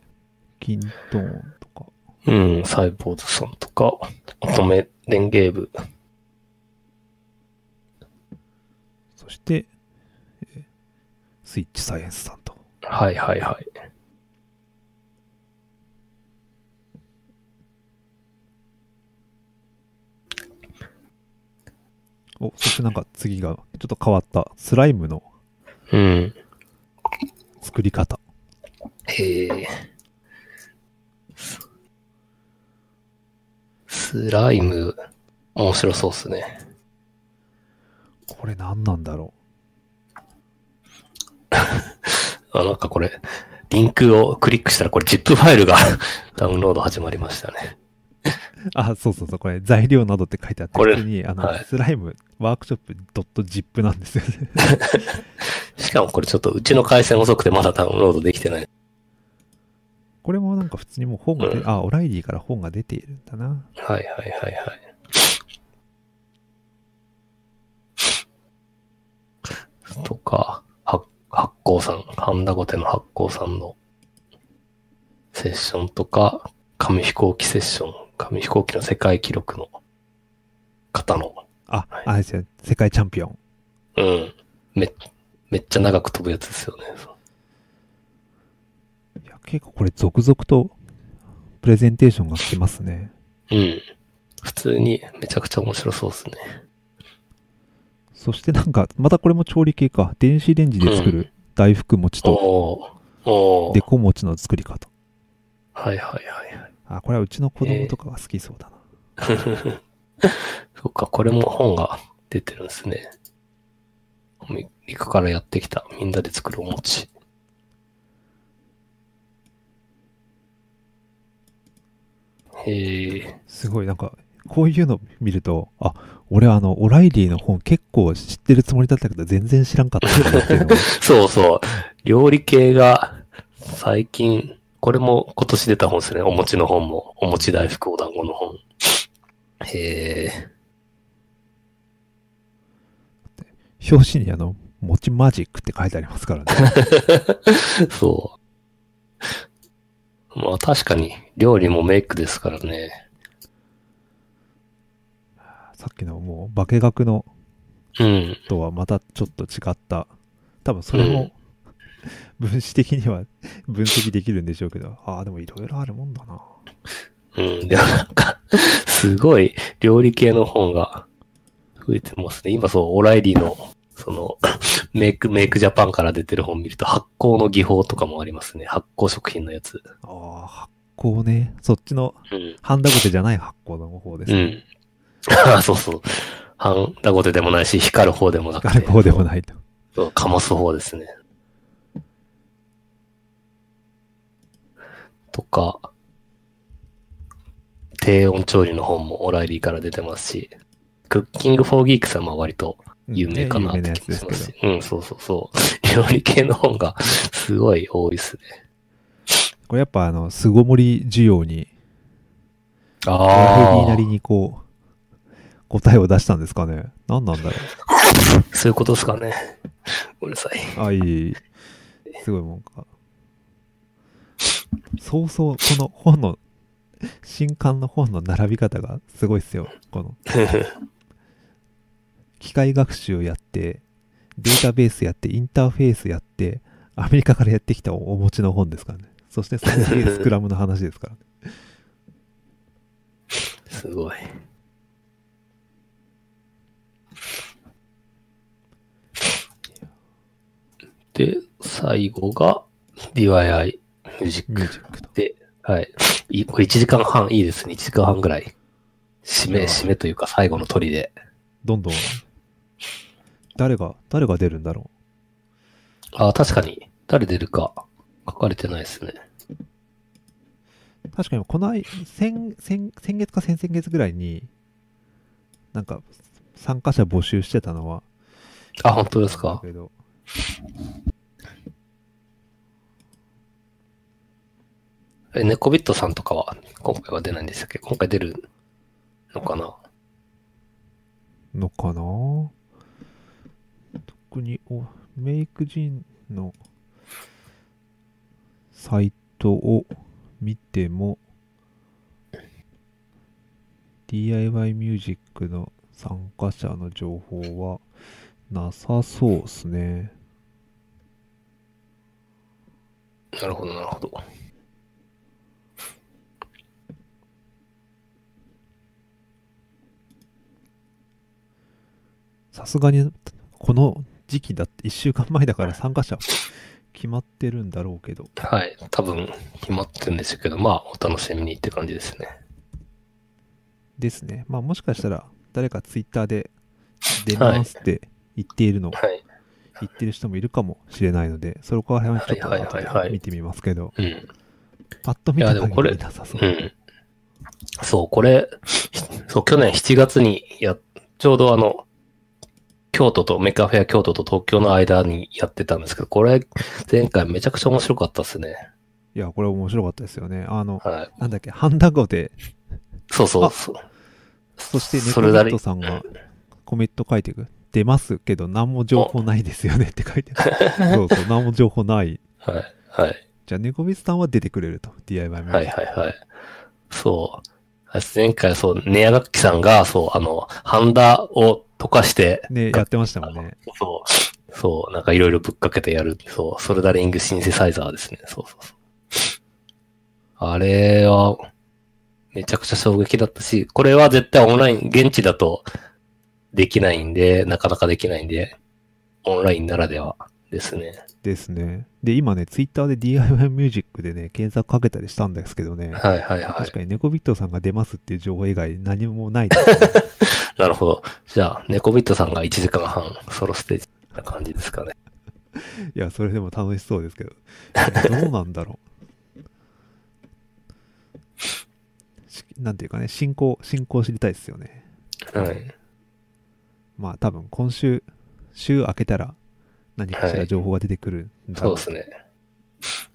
Speaker 2: キントーンとか。
Speaker 1: うん、サイボーズさんとか、乙女電芸部。
Speaker 2: そして、えースイッチサイエンスさんと。
Speaker 1: はいはいはい。
Speaker 2: お、そしてなんか次が、ちょっと変わった、スライムの
Speaker 1: うん。
Speaker 2: 作り方。
Speaker 1: へえ。スライム、面白そうっすね。
Speaker 2: これ何なんだろ
Speaker 1: あ、なんかこれ、リンクをクリックしたらこれ ZIP ファイルが ダウンロード始まりましたね。
Speaker 2: う。あ、そうそうそう、これ材料などって書いてあって、
Speaker 1: これ
Speaker 2: 普通に、あの、
Speaker 1: はい
Speaker 2: スライムワークショップ .zip なんですよね。
Speaker 1: しかもこれちょっとうちの回線遅くてまだダウンロードできてない。
Speaker 2: これもなんか普通にもう本が出、
Speaker 1: うん
Speaker 2: あ、オライリーから本が出ているんだな。
Speaker 1: はいはいはいはい。とか、は発行さん、ハンダゴテの発行さんのセッションとか、紙飛行機セッション、紙飛行機の世界記録の方の、
Speaker 2: あ、
Speaker 1: はい
Speaker 2: あれですよ、世界チャンピオン。
Speaker 1: うん、め、めっちゃ長く飛ぶやつですよね。
Speaker 2: いや、結構これ続々とプレゼンテーションが来てますね。
Speaker 1: うん。普通にめちゃくちゃ面白そうですね。
Speaker 2: そしてなんか、またこれも調理系か。電子レンジで作る大福餅と
Speaker 1: おー、おー。
Speaker 2: デコ餅の作り方。
Speaker 1: はいはいはいはい。
Speaker 2: あ、これはうちの子供とかが好きそうだな。
Speaker 1: そっか、これも本が出てるんですね。アメリカからやってきたみんなで作るお餅。へえ、
Speaker 2: すごい、なんか、こういうの見ると、あ、俺あの、オライリーの本結構知ってるつもりだったけど、全然知らんかったなっ
Speaker 1: そうそう。料理系が最近、これも今年出た本ですね。お餅の本も。お餅大福お団子の本。へえ。
Speaker 2: 表紙にあの、餅マジックって書いてありますからね。
Speaker 1: そう。まあ確かに料理もメイクですからね。
Speaker 2: さっきのもう、化学の
Speaker 1: うん。
Speaker 2: とはまたちょっと違った。多分それも、分子的には 分析できるんでしょうけど、ああ、でもいろいろあるもんだな。
Speaker 1: うん。でもなんか、すごい料理系の本が増えてますね。今そう、オライリーの、その、メイク、メイクジャパンから出てる本見ると発酵の技法とかもありますね。発酵食品のやつ。
Speaker 2: ああ、発酵ね。そっちの、
Speaker 1: うん。
Speaker 2: ハンダゴテじゃない発酵の方ですね。
Speaker 1: うん。あそうそう。ハンダゴテでもないし、光る方でもなくて。
Speaker 2: 光る方でもないと。
Speaker 1: そう、かます方ですね。とか、低温調理の本もオライリーから出てますし、クッキングフォーギークさんは割と有名かなって気がします
Speaker 2: ですけど
Speaker 1: し。。うん、そうそうそう。料理系の本がすごい多いですね。
Speaker 2: これやっぱあの、巣ごもり需要に、
Speaker 1: あ
Speaker 2: ーなりにこう、答えを出したんですかね？何なんだろ
Speaker 1: あ、そういうことですかね。うるさい。
Speaker 2: う。あ、いい。すごいもんか。そうそう、この本の、新刊の本の並び方がすごいっすよ。この、機械学習やって、データベースやって、インターフェースやって、アメリカからやってきたおお持ちの本ですからね。そしてそれだけスクラムの話ですからね。
Speaker 1: すごい。で、最後が DIY ミュージック。で、はい。いこれ1時間半いいですね。1時間半ぐらい。締め、締めというか最後の鳥で。
Speaker 2: どんどん、誰が、誰が出るんだろ
Speaker 1: ああ、確かに、誰出るか書かれてないですね。
Speaker 2: う。確かに、この間、先、先、先月か先々月ぐらいに、なんか、参加者募集してたのは、
Speaker 1: あ、本当ですか？
Speaker 2: だけど、
Speaker 1: え、ネコビットさんとかは今回は出ないんでしたっけ？今回出るのかな？
Speaker 2: のかな？特に、お、メイクジンのサイトを見ても、DIY ミュージックの参加者の情報はなさそうですね。
Speaker 1: なるほど、なるほど。
Speaker 2: さすがに、この時期だって1週間前だから参加者決まってるんだろうけど、
Speaker 1: はい。多分、決まってるんですけど、まあ、お楽しみにって感じですね。
Speaker 2: ですね。まあもしかしたら誰かツイッターで出ますって言っているの、
Speaker 1: はい。
Speaker 2: 言ってる人もいるかもしれないので、それから辺はちょっと見てみますけど、
Speaker 1: うん。
Speaker 2: パッと見た
Speaker 1: いやでもこれ
Speaker 2: 限りなさそうう。
Speaker 1: ん。そう、これ、そう、去年7月にや、ちょうどあの、京都と、メカフェア京都と東京の間にやってたんですけど、これ、前回めちゃくちゃ面白かったですね。
Speaker 2: いや、これ面白かったですよね。あの、
Speaker 1: はい。
Speaker 2: なんだっけ、ハンダゴで、
Speaker 1: そうそうそう。
Speaker 2: そしてネ
Speaker 1: それ
Speaker 2: ットさんがコメント書いてく。出ますけど何も情報ないですよねって書いてある。そうそう、何も情報ない。
Speaker 1: はい。はい。
Speaker 2: じゃあ、ネコミットさんは出てくれると。DIY ミュー
Speaker 1: はいはいはい。そう。あ前回そう、ネア楽器さんが、そう、あの、ハンダを溶かして、
Speaker 2: ね、やってましたもんね。
Speaker 1: そう、そう、なんかいろいろぶっかけてやる。そう、ソルダリングシンセサイザーですね。そうそうそう。あれは、めちゃくちゃ衝撃だったし、これは絶対オンライン、現地だとできないんで、なかなかできないんで、オンラインならではですね。
Speaker 2: ですね。で、今ね、ツイッターで DIY ミュージックでね、検索かけたりしたんですけどね、
Speaker 1: はいはいはい
Speaker 2: 確。かにネコビットさんが出ますっていう情報以外何もないね。
Speaker 1: なるほど。じゃあ、ネコビットさんが1時間半ソロステージな感じですかね。
Speaker 2: いや、それでも楽しそうですけど。どうなんだろう。しなんていうかね、進行、進行知りたいですよね。
Speaker 1: はい。
Speaker 2: まあ多分今週、週明けたら何かしら情報が出てくるんだろ
Speaker 1: そうですね。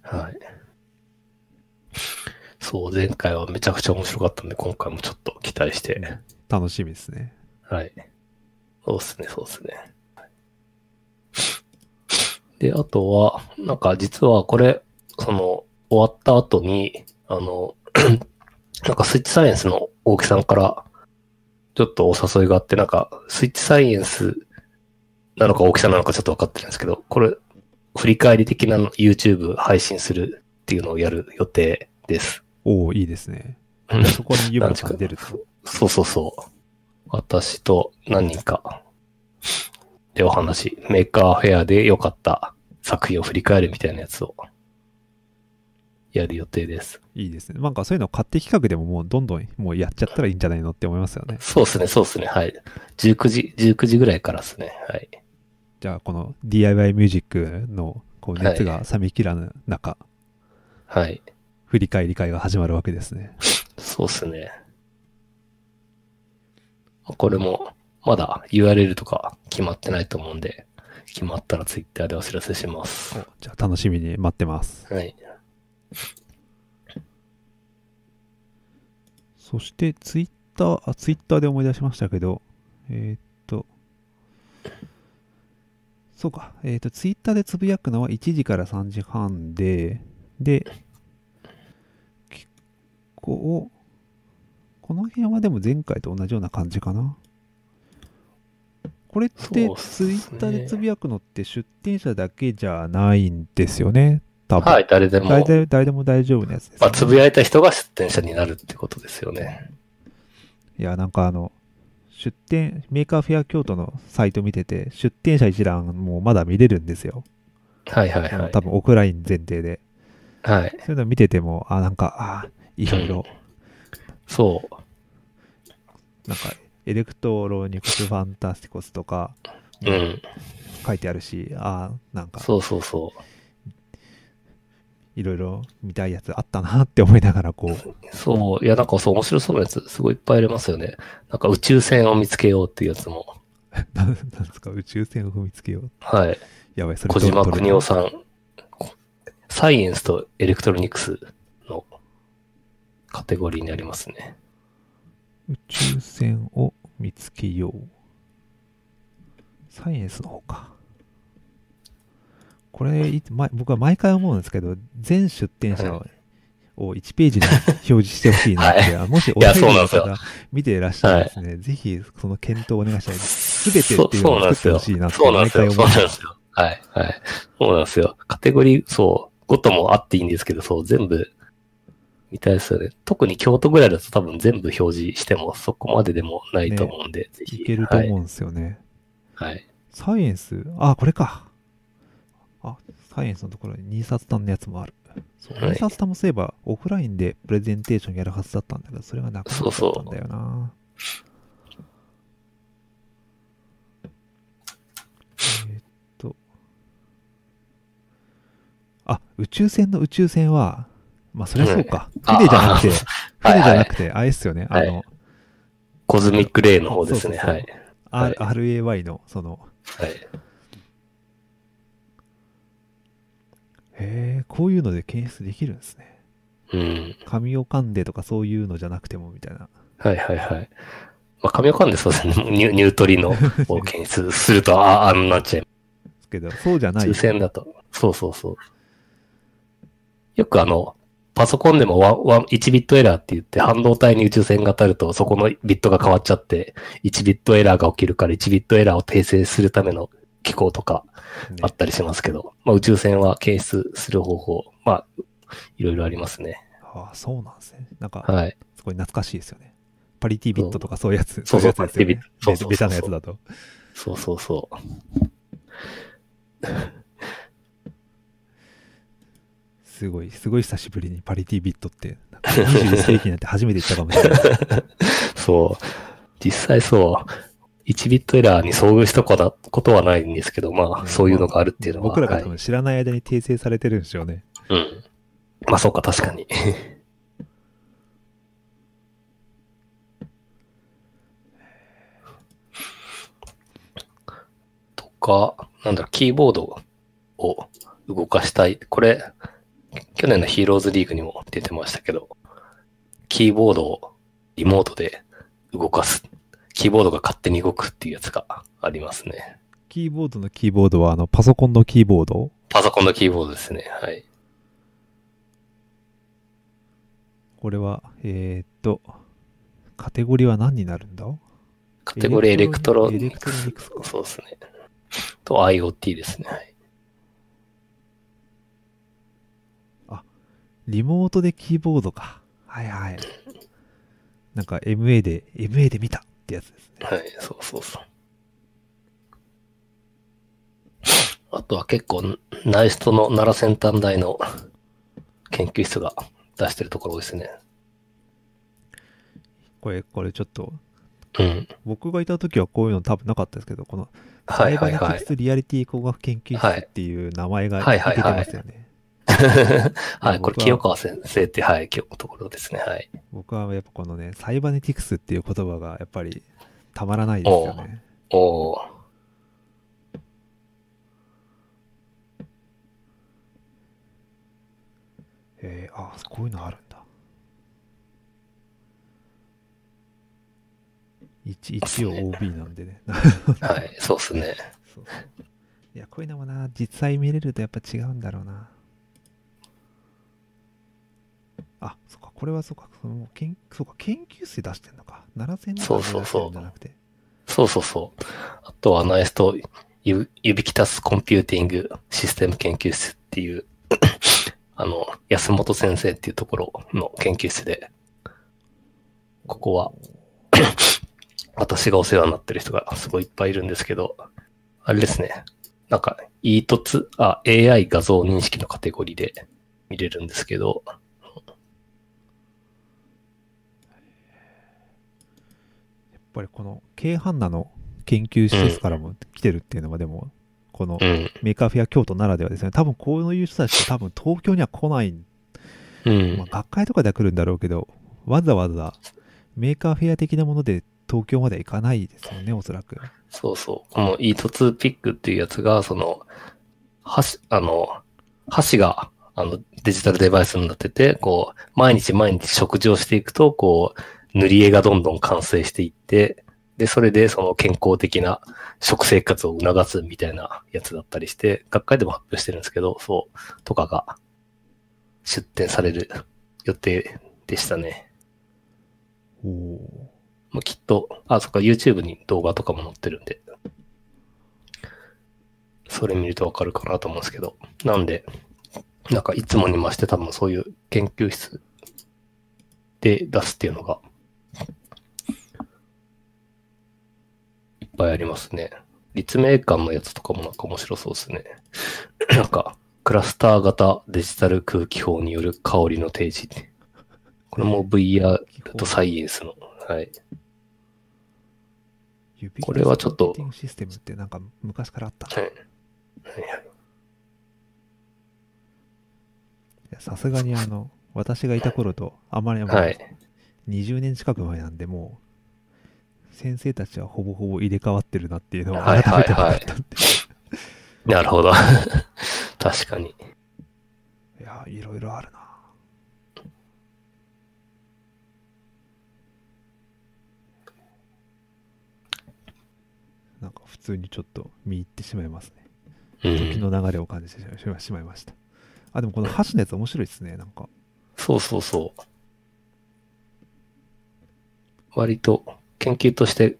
Speaker 1: はい。そう、前回はめちゃくちゃ面白かったんで、今回もちょっと期待して。
Speaker 2: 楽しみですね。
Speaker 1: はい。そうですね、そうですね。で、あとは、なんか実はこれ、その、終わった後に、あの、なんかスイッチサイエンスの大木さんから、ちょっとお誘いがあって、なんか、スイッチサイエンスなのか大きさなのかちょっと分かってるんですけど、これ、振り返り的なの YouTube 配信するっていうのをやる予定です。
Speaker 2: おおいいですね。
Speaker 1: うん
Speaker 2: そこにユムさん出ると。
Speaker 1: そうそうそう。私と何人かでお話、メーカーフェアで良かった作品を振り返るみたいなやつをやる予定です。
Speaker 2: いいですね。なんかそういうの買って企画でももうどんどんもうやっちゃったらいいんじゃないのって思いますよね。
Speaker 1: そうですね、そうですね。はい。19時、19時ぐらいからですね。はい。
Speaker 2: じゃあこの DIY ミュージックのこう熱が冷めきらぬ中、
Speaker 1: はい。
Speaker 2: 振り返り会が始まるわけですね。
Speaker 1: そうですね。これも、まだ URL とか決まってないと思うんで、決まったら Twitter でお知らせします。
Speaker 2: じゃあ楽しみに待ってます。
Speaker 1: はい。
Speaker 2: そしてツイッター、あ、ツイッターで思い出しましたけど、えー、っと、そうか、えー、っと、ツイッターでつぶやくのは1時から3時半で、で、結構、この辺はでも前回と同じような感じかな。これってツイッターでつぶやくのって出店者だけじゃないんですよね。多分。
Speaker 1: はい、誰でも。
Speaker 2: 誰で誰でも大丈夫なやつです、ね。
Speaker 1: まあ、つぶやいた人が出店者になるってことですよね。
Speaker 2: いや、なんかあの、出店、 Maker Faire 京都のサイト見てて、出店者一覧もまだ見れるんですよ。
Speaker 1: はいはいはい。
Speaker 2: 多分オフライン前提で。
Speaker 1: はい。
Speaker 2: そういうの見てても、あ、なんか、あ、いろいろ、
Speaker 1: そう。
Speaker 2: なんか、エレクトロニクスファンタスティコスとか
Speaker 1: うん。
Speaker 2: 書いてあるし、あ、なんか、
Speaker 1: そうそうそう。
Speaker 2: いろいろ見たいやつあったなって思いながら、こう、
Speaker 1: そう。いや、なんかそう、面白そうなやつ、すごいいっぱいありますよね。なんか宇宙船を見つけようっていうやつも。
Speaker 2: なんですか、宇宙船を見つけよう。
Speaker 1: はい。
Speaker 2: やばい、それ
Speaker 1: 小島邦夫さん。サイエンスとエレクトロニクスのカテゴリーにありますね。
Speaker 2: 宇宙船を見つけよう。サイエンスの方か。これ、いま、僕は毎回思うんですけど、全出展者をを1ページに表示してほしいなって、あもしお
Speaker 1: いや
Speaker 2: 便りの
Speaker 1: そうなんですよ
Speaker 2: 方見ていらっしゃるんですね、ぜひその検討をお願いしたいです。すべてっていうのを。作ってほしいなって
Speaker 1: そうなんですよ。
Speaker 2: 毎回思
Speaker 1: そうなんですよ。はい、はい。そうなんですよ。カテゴリー、そう、ごともあっていいんですけど、そう、全部、みたいですよね。特に京都ぐらいだと多分全部表示してもそこまででもないと思うんで、ぜひ。
Speaker 2: いけると思うんですよね。
Speaker 1: はい。はい。
Speaker 2: サイエンス、あ、これか。あ、サイエンスのところに2冊単のやつもある。そう、
Speaker 1: はい
Speaker 2: 2冊単もそういえば、オフラインでプレゼンテーションやるはずだったんだけど、それがなくなっちゃったんだよな。えーっと。あ、宇宙船の宇宙船は、まあ、そりゃそうか。
Speaker 1: うん
Speaker 2: 船じゃなくて、船じゃなくて、あ れですよね。あの、
Speaker 1: コズミックレイの方ですね。
Speaker 2: そうそうそう
Speaker 1: はい。
Speaker 2: R
Speaker 1: はい
Speaker 2: RAY の、その、
Speaker 1: はい。
Speaker 2: へえ、こういうので検出できるんですね。
Speaker 1: うん。
Speaker 2: カミオカンデとかそういうのじゃなくてもみたいな。
Speaker 1: はいはいはい。まあ、カミオカンデそうですね。ニュニュートリノ を検出すると、ああ、あんなっちゃい
Speaker 2: ですけど、そうじゃない。
Speaker 1: 通線だと。そうそうそう。よくあの、パソコンでもワンワン1ビットエラーって言って半導体に宇宙船が当たるとそこのビットが変わっちゃって1ビットエラーが起きるから1ビットエラーを訂正するための機構とか
Speaker 2: ね
Speaker 1: あったりしますけど、まあ宇宙船は検出する方法、まあ、いろいろありますね。
Speaker 2: ああ、そうなんですね。なんか、
Speaker 1: はい。
Speaker 2: すごい懐かしいですよね。パリティビットとかそういうやつ。
Speaker 1: そうそう
Speaker 2: いやつですよね
Speaker 1: パリティビットそうそうそう
Speaker 2: ベタなやつだと。
Speaker 1: そうそうそう。
Speaker 2: すごい、すごい久しぶりにパリティビットって、なんか21世紀になって初めて言ったかもしれない。
Speaker 1: そう。実際そう。1ビットエラーに遭遇したことはないんですけど、まあ、そういうのがあるっていうのは。
Speaker 2: 僕らが
Speaker 1: はい
Speaker 2: 多分知らない間に訂正されてるんでしょうね。
Speaker 1: うん。まあそうか、確かに。とか、なんだろう、キーボードを動かしたい。これ、去年のヒーローズリーグにも出てましたけど、キーボードをリモートで動かす。キーボードが勝手に動くっていうやつがありますね。
Speaker 2: キーボードのキーボードは、あの、パソコンのキーボード？
Speaker 1: パソコンのキーボードですね。はい。
Speaker 2: これは、えーっと、カテゴリーは何になるんだ？
Speaker 1: カテゴリーエレクトロ
Speaker 2: エレクトロニクスか
Speaker 1: そうですね。と IoT ですね。はい。
Speaker 2: リモートでキーボードか。はいはい。なんか MA で、MA で見たってやつですね。
Speaker 1: はい、そうそうそう。あとは結構、 NAIST の奈良先端大の研究室が出してるところですね。
Speaker 2: これ、これちょっと、
Speaker 1: うん。
Speaker 2: 僕がいた時はこういうの多分なかったですけど、この、サイバネティク。スリアリティ工学研究室っていう名前が
Speaker 1: はい
Speaker 2: 出てますよね。
Speaker 1: はい、これ清川先生って、はい、今日のところですね。はい。
Speaker 2: 僕はやっぱこのね、サイバネティクスっていう言葉がやっぱりたまらないですよね。
Speaker 1: おー。
Speaker 2: えー、あ、こういうのあるんだ。一一応 OB なんでね。
Speaker 1: はい、そうっすね。
Speaker 2: そうそう。いや、こういうのもな、実際見れるとやっぱ違うんだろうな。あ、そっか、これはそうか、その研そうか研究室で出してんのか。奈良線の
Speaker 1: そうそうそう
Speaker 2: じゃなくて。
Speaker 1: そうそうそう。あとはナイスとユユビキタスコンピューティングシステム研究室っていう、あの、安本先生っていうところの研究室で、ここは、私がお世話になってる人がすごいいっぱいいるんですけど、あれですね。なんか、E 凸、あ、AI 画像認識のカテゴリーで見れるんですけど、
Speaker 2: やっぱりこの、京阪奈の研究施設からも来てるっていうのは、でも、この
Speaker 1: うん、
Speaker 2: メーカーフェア京都ならではですね。多分こういう人たちって多分東京には来ない、
Speaker 1: うん
Speaker 2: まあ、、学会とかでは来るんだろうけど、わざわざメーカーフェア的なもので東京まで行かないですよね、おそらく。
Speaker 1: そうそう。この E 凸ピックっていうやつが、その、箸、あの、箸が、あの、デジタルデバイスになってて、こう、毎日毎日食事をしていくと、こう、塗り絵がどんどん完成していって、で、それでその健康的な食生活を促すみたいなやつだったりして、学会でも発表してるんですけど、そう、とかが出展される予定でしたね。
Speaker 2: おお
Speaker 1: もうきっと、あ、そっか、YouTube に動画とかも載ってるんで、それ見るとわかるかなと思うんですけど、なんで、なんかいつもに増して多分そういう研究室で出すっていうのが、いっぱいありますね。立命館のやつとかもなんか面白そうですね。なんか、クラスター型デジタル空気砲による香りの提示って。これも VR とサイエンスの、はい。
Speaker 2: 指
Speaker 1: これはちょっと
Speaker 2: システムってなんか昔からあったな
Speaker 1: はい。はいはい。
Speaker 2: いやさすがにあの、私がいた頃とあまり、
Speaker 1: はい。
Speaker 2: 20年近く前なんで、もう、先生たちはほぼほぼ入れ替わってるなっていうのを
Speaker 1: はい
Speaker 2: 改めて分かったんで。
Speaker 1: なるほど。確かに。
Speaker 2: いや、いろいろあるな。なんか普通にちょっと見入ってしまいますね。
Speaker 1: うん。
Speaker 2: 時の流れを感じてしまいました。あ、でもこの箸のやつ面白いですね、なんか。
Speaker 1: そうそうそう。割と研究として、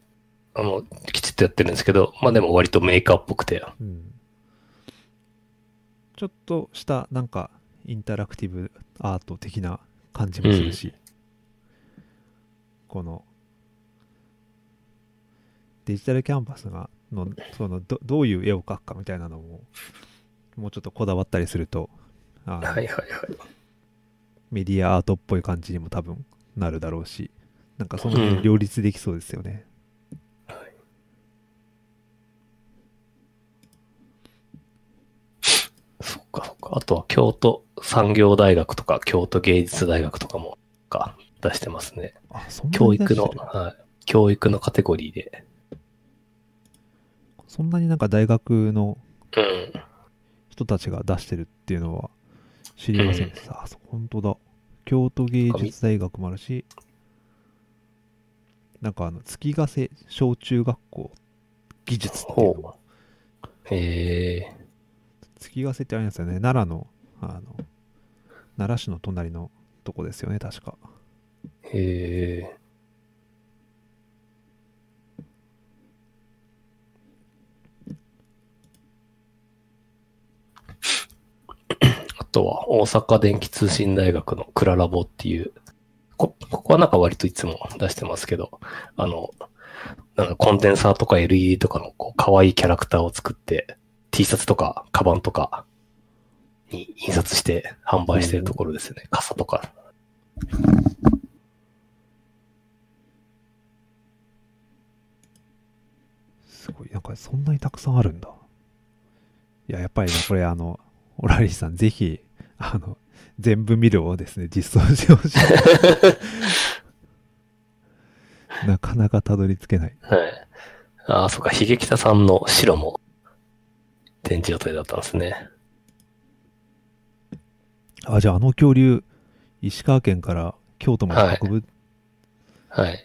Speaker 1: あの、きちっとやってるんですけど、まあでも割とメーカーっぽくて、
Speaker 2: うん。ちょっとした、なんか、インタラクティブアート的な感じもするし、この、デジタルキャンバスが、の、そのど、どういう絵を描くかみたいなのも、もうちょっとこだわったりすると、
Speaker 1: はいはいはい。
Speaker 2: メディアアートっぽい感じにも多分なるだろうし、なんかその辺両立できそうですよね。
Speaker 1: そっかそっか。あとは京都産業大学とか京都芸術大学とかも、か、出してますね。
Speaker 2: あ、そんな
Speaker 1: 教育の、はい。教育のカテゴリーで。
Speaker 2: そんなになんか大学の
Speaker 1: うん。
Speaker 2: 人たちが出してるっていうのは知りませんでした。あ、そう本当だ。京都芸術大学もあるし、なんかあの、月ヶ瀬小中学校技術っていうのも、
Speaker 1: へえ。
Speaker 2: 月ヶ瀬ってあれなんですよね、奈良の、あの、奈良市の隣のとこですよね、確か。
Speaker 1: へえ。あとは、大阪電気通信大学のクララボっていう、こ、ここはなんか割といつも出してますけど、あの、なんかコンデンサーとか LED とかのこう可愛いキャラクターを作って、T シャツとかカバンとかに印刷して販売してるところですよね。傘とか。
Speaker 2: すごい、なんかそんなにたくさんあるんだ。いや、やっぱりね、これあの、オラリーさん、ぜひ、あの、全部見るをですね、実装してほしい。なかなかたどり着けない。
Speaker 1: はい。ああ、そっか、秀北さんの白も展示予定だったんですね。
Speaker 2: あ、じゃああの恐竜、石川県から京都まで運ぶっ
Speaker 1: はい。
Speaker 2: っ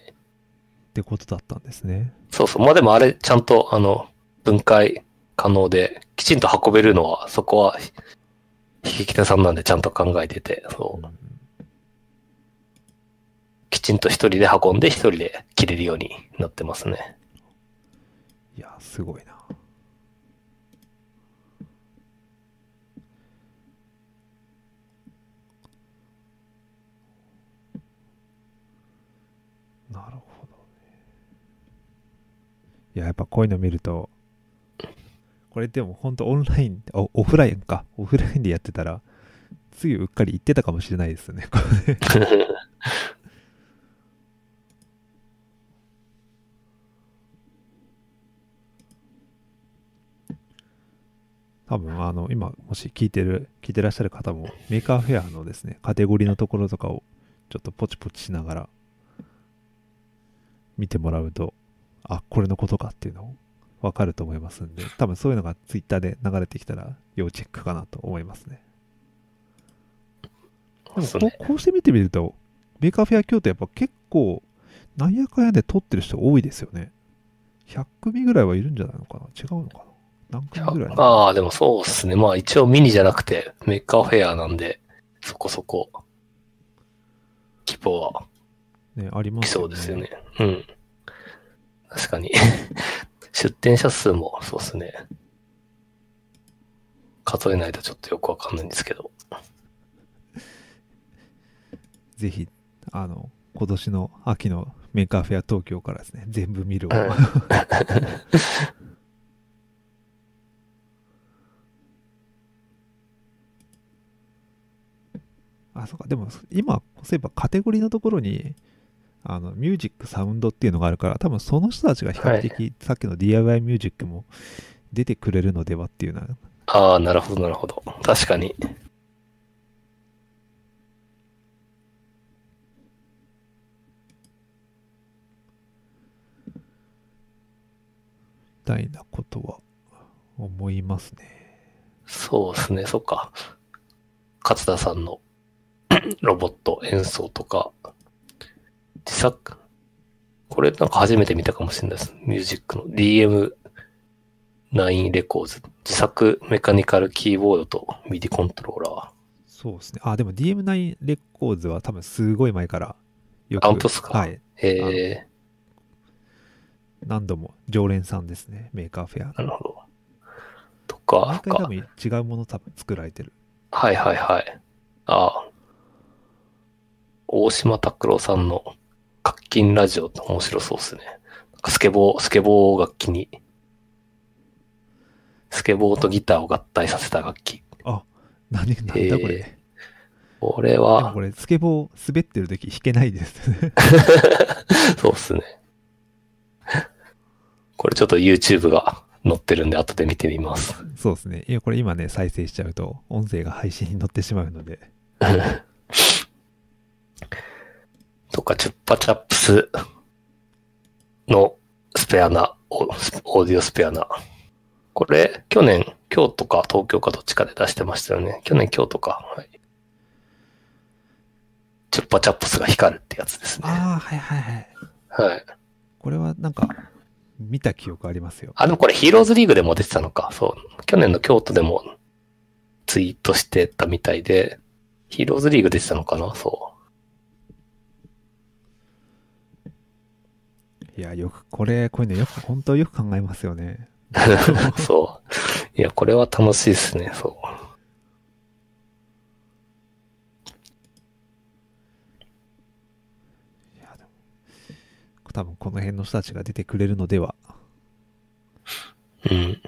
Speaker 2: てことだったんですね。
Speaker 1: そうそう。まあでもあれ、ちゃんと、あの、分解可能で、きちんと運べるのは、そこは、引き手さんなんでちゃんと考えてて、そう。きちんと一人で運んで一人で切れるようになってますね。
Speaker 2: いや、すごいな。なるほどね。いや、やっぱこういうの見ると、これでも本当オンライン、おオフラインか、オフラインでやってたら、次うっかり行ってたかもしれないですね。多分あの今もし聞いてる聞いてらっしゃる方もメーカーフェアのですねカテゴリーのところとかをちょっとポチポチしながら見てもらうとあこれのことかっていうのを分かると思いますんで多分そういうのがツイッターで流れてきたら要チェックかなと思いますね。でもこうこうして見てみるとメーカーフェア京都やっぱ結構なんやかんやで撮ってる人多いですよね。100組ぐらいはいるんじゃないのかな？違うのかな？何組ぐらい
Speaker 1: ああ、でもそうですね。まあ一応ミニじゃなくてメーカーフェアなんで、そこそこ、規模は。
Speaker 2: ね、ありま
Speaker 1: 来
Speaker 2: す
Speaker 1: そうですよね。うん。確かに。出店者数もそうですね。数えないとちょっとよくわかんないんですけど。
Speaker 2: ぜひ、あの、今年の秋のメーカーフェア東京からですね、全部見るを。
Speaker 1: うん
Speaker 2: あ、そうか、でも今、そういえばカテゴリーのところに、あの、ミュージック、サウンドっていうのがあるから、多分その人たちが比較的、さっきの DIY ミュージックも出てくれるのではっていうのは、
Speaker 1: ああ、なるほど、なるほど。確かに。
Speaker 2: みたいなことは思いますね。
Speaker 1: そうですね、そっか。勝田さんの ロボット演奏とか、自作、これなんか初めて見たかもしれないです。ミュージックの DM9 レコーズ。自作メカニカルキーボードと MIDI コントローラー。
Speaker 2: そうですね。あ、でも DM9 レコーズは多分すごい前からよく、
Speaker 1: あ本当っすか？
Speaker 2: はい。
Speaker 1: え
Speaker 2: 何度も常連さんですね、メーカーフェア
Speaker 1: ー、なるほど。とか、
Speaker 2: 毎回多
Speaker 1: か
Speaker 2: 分違うもの多分作られてる。
Speaker 1: はいはいはい。ああ。大島拓郎さんの活金ラジオって面白そうですね。スケボー、スケボー楽器に、スケボーとギターを合体させた楽器。
Speaker 2: 何、なんだこれ。
Speaker 1: これは
Speaker 2: こ、れ、スケボー滑ってる時弾けないですね。
Speaker 1: そうっすね。これちょっと YouTube が載ってるんで後で見てみます。
Speaker 2: そうですね。いや、これ今ね、再生しちゃうと、音声が配信に載ってしまうので。
Speaker 1: とか、チュッパチャップスのスペアナ、オオーディオスペアナ。これ、去年、京都か東京かどっちかで出してましたよね。去年京都か。はい。チュッパチャップスが光るってやつですね。
Speaker 2: ああ、はいはいはい。
Speaker 1: はい。
Speaker 2: これはなんか、見た記憶ありますよ。
Speaker 1: あ、でもこれヒーローズリーグでも出てたのか。そう。去年の京都でもツイートしてたみたいで、ヒーローズリーグ出てたのかなそ
Speaker 2: いや、よく、これ、こういうのよく、本当よく考えますよね。
Speaker 1: う。そう。いや、これは楽しいですね。そう。
Speaker 2: いや、でも、多分この辺の人たちが出てくれるのでは。
Speaker 1: うん。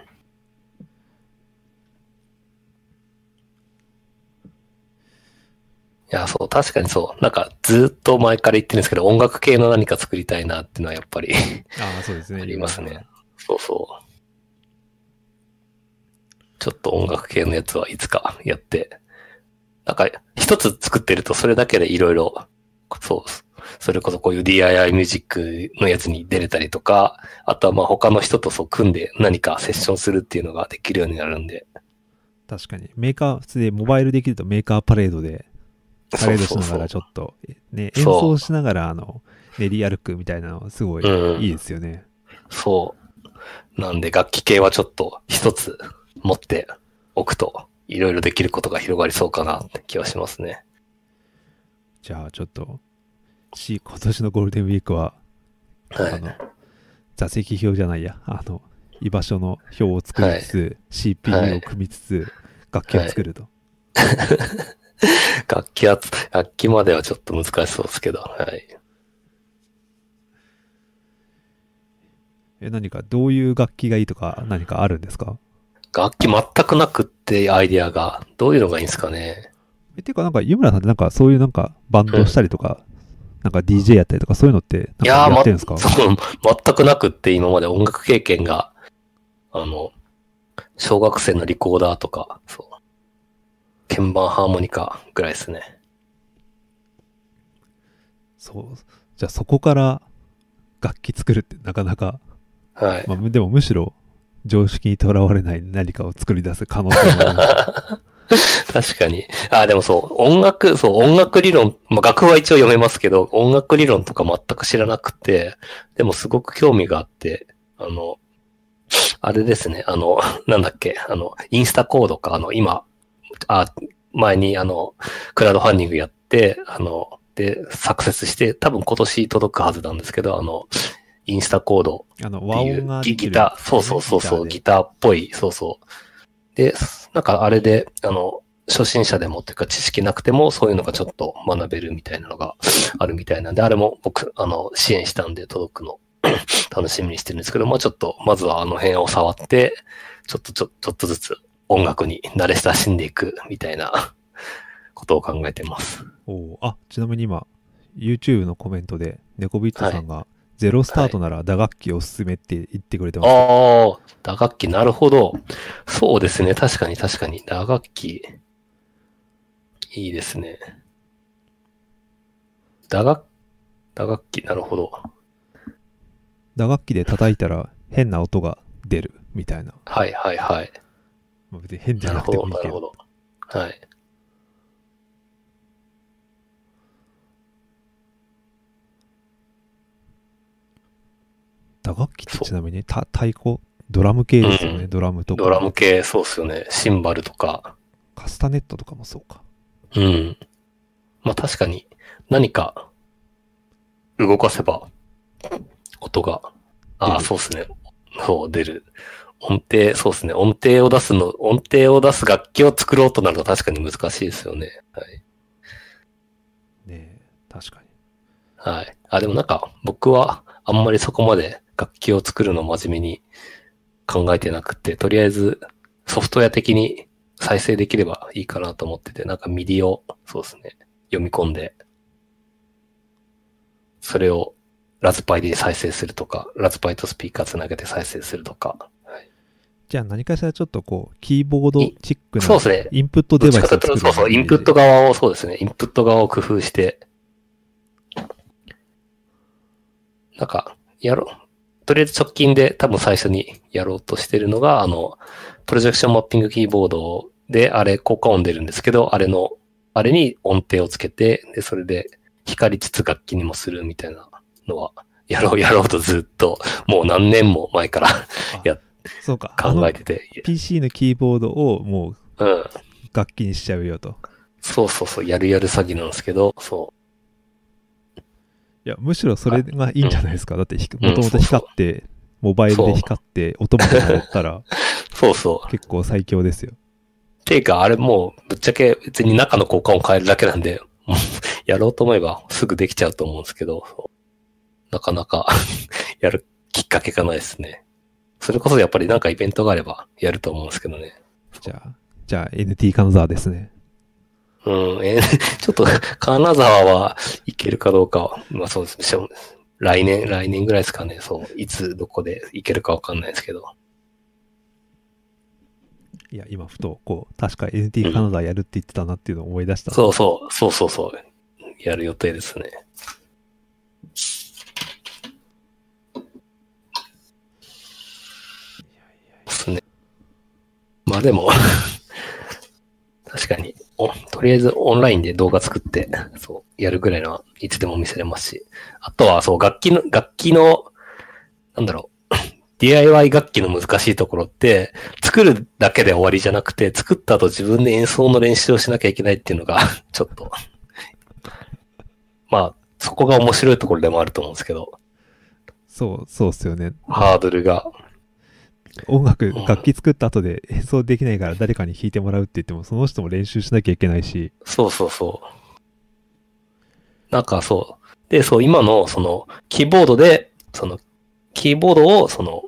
Speaker 1: いや、そう、確かにそう。なんか、ずっと前から言ってるんですけど、音楽系の何か作りたいなっていうのはやっぱり
Speaker 2: ああ、そうですね。
Speaker 1: ありますね。そうそう。ちょっと音楽系のやつはいつかやって、なんか、一つ作ってるとそれだけでいろいろ、そう、それこそこういう DIY ミュージックのやつに出れたりとか、あとはまあ他の人とそう組んで何かセッションするっていうのができるようになるんで。
Speaker 2: 確かに。メーカー、普通でモバイルできるとメーカーパレードで、パレードしながらちょ
Speaker 1: っ
Speaker 2: っと、ね、
Speaker 1: そう
Speaker 2: 演奏しながら、あの、練り歩くみたいなのはすごい
Speaker 1: うん
Speaker 2: いいですよね。
Speaker 1: そう。なんで楽器系はちょっと一つ 持っておくと、いろいろできることが広がりそうかなって気はしますね。
Speaker 2: じゃあちょっと、し、今年のゴールデンウィークは、
Speaker 1: はい。
Speaker 2: あの、座席表じゃないや、あの、居場所の表を作りつつ、CPU を組みつつ、楽器を作ると。
Speaker 1: 楽器は、楽器まではちょっと難しそうですけど、はい。
Speaker 2: え、何か、どういう楽器がいいとか、何かあるんですか？
Speaker 1: 楽器全くなくってアイディアが、どういうのがいいんですかね。
Speaker 2: え、ていうか、なんか、湯村さんってなんか、そういうなんか、バンドしたりとか、なんか DJ やったりとか、そういうのって、
Speaker 1: いや
Speaker 2: ってるんですか、
Speaker 1: そう、全くなくって今まで音楽経験が、あの、小学生のリコーダーとか、そう。鍵盤ハーモニカぐらいですね。
Speaker 2: そう。じゃあ、そこから、楽器作るってなかなか、
Speaker 1: はい。
Speaker 2: まあ、むでもむしろ、常識にとらわれない何かを作り出す可能性もある。
Speaker 1: 確かに。あ、でもそう、音楽、そう、音楽理論、まあ、楽譜は一応読めますけど、音楽理論とか全く知らなくて、でもすごく興味があって、あの、あれですね、あの、なんだっけ、あの、インスタコードか、あの、今、あ、前にあの、クラウドファンディングやって、あの、で、サクセスして、多分今年届くはずなんですけど、あの、インスタコード
Speaker 2: あの、
Speaker 1: っていうギター、そうそうそうそう、
Speaker 2: ギ
Speaker 1: ギターっぽい、そうそう。で、なんかあれで、あの、初心者でもっていうか知識なくてもそういうのがちょっと学べるみたいなのがあるみたいなんで、あれも僕、あの、支援したんで届くの 楽しみにしてるんですけど、まあちょっと、まずはあの辺を触って、ちょっとちょ、ちょっとずつ音楽に慣れ親しんでいくみたいなことを考えてます。
Speaker 2: おーあ、ちなみに今、YouTube のコメントで、ネコビットさんが、ゼロスタートなら打楽器おすすめって言ってくれてます。
Speaker 1: ああ、打楽器、なるほど。そうですね。確かに確かに。打楽器、いいですね。打楽、打楽器、なるほど。
Speaker 2: 打楽器で叩いたら変な音が出るみたいな。
Speaker 1: はいはいはい。
Speaker 2: まあ、別に変じゃなくてもいいけど。
Speaker 1: なるほど。はい。
Speaker 2: 打楽器ってちなみにた太鼓？ドラム系ですよね、
Speaker 1: うん
Speaker 2: ドラムとか。
Speaker 1: ドラム系、そうっすよね。シンバルとか。
Speaker 2: カスタネットとかもそうか。
Speaker 1: うん。まあ確かに、何か、動かせば、音が、ああ、そうっすね。そう、出る。音程、そうですね。音程を出すの、音程を出す楽器を作ろうとなると確かに難しいですよね。はい。
Speaker 2: ねえ、確かに。
Speaker 1: はい。あ、でもなんか、僕はあんまりそこまで楽器を作るの真面目に考えてなくて、とりあえずソフトウェア的に再生できればいいかなと思ってて、なんか MIDI を、そうですね、読み込んで、それをラズパイで再生するとか、ラズパイとスピーカーつなげて再生するとか。はい、
Speaker 2: じゃあ何かしらちょっとこう、キーボードチックな
Speaker 1: そうですね。
Speaker 2: インプット
Speaker 1: ど
Speaker 2: デバイスを
Speaker 1: っちかというと、そうそう、インプット側を、そうですね、インプット側を工夫して、なんか、やろう。とりあえず直近で多分最初にやろうとしてるのが、あの、プロジェクションマッピングキーボードで、あれ、効果音出るんですけど、あれの、あれに音程をつけて、で、それで光りつつ楽器にもするみたいなのは、やろうやろうとずっと、もう何年も前から
Speaker 2: そうか。
Speaker 1: 考えてて、
Speaker 2: PC のキーボードをもう
Speaker 1: うん。
Speaker 2: 楽器にしちゃうよと。
Speaker 1: そうそうそう、やるやる詐欺なんですけど、そ
Speaker 2: いや、むしろそれがいいんじゃないですか。だってもともと光って、モバイルで光って、音まで乗ったら
Speaker 1: う。そうそう。
Speaker 2: 結構最強ですよ。
Speaker 1: ていうか、あれもう、ぶっちゃけ別に中の交換を変えるだけなんで、やろうと思えばすぐできちゃうと思うんですけど、なかなかやるきっかけがないですね。それこそやっぱりなんかイベントがあればやると思うんですけどね。
Speaker 2: じゃあ、じゃあ NT 金沢ですね。
Speaker 1: うん、えー ちょっと、金沢はいけるかどうかは、まあそうですねしょ。来年、来年ぐらいですかね。そう。いつ、どこで行けるかわかんないですけど。
Speaker 2: いや、今ふと、こう、確か NT 金沢やるって言ってたなっていうのを思い出した。
Speaker 1: そうそう、そうそうそう。やる予定ですね。ですね。まあでも、確かにお、とりあえずオンラインで動画作って、そう、やるぐらいのはいつでも見せれますし。あとは、そう、楽器の、楽器の、なんだろう。DIY 楽器の難しいところって、作るだけで終わりじゃなくて、作った後自分で演奏の練習をしなきゃいけないっていうのが、ちょっと、まあ、そこが面白いところでもあると思うんですけど、
Speaker 2: そう、そうっすよね。
Speaker 1: ハードルが、
Speaker 2: 音楽
Speaker 1: うん、
Speaker 2: 楽器作った後で演奏できないから誰かに弾いてもらうって言っても、その人も練習しなきゃいけないし、
Speaker 1: そうそうそう。なんかそう。で、そう、今の、その、キーボードで、その、キーボードを、その、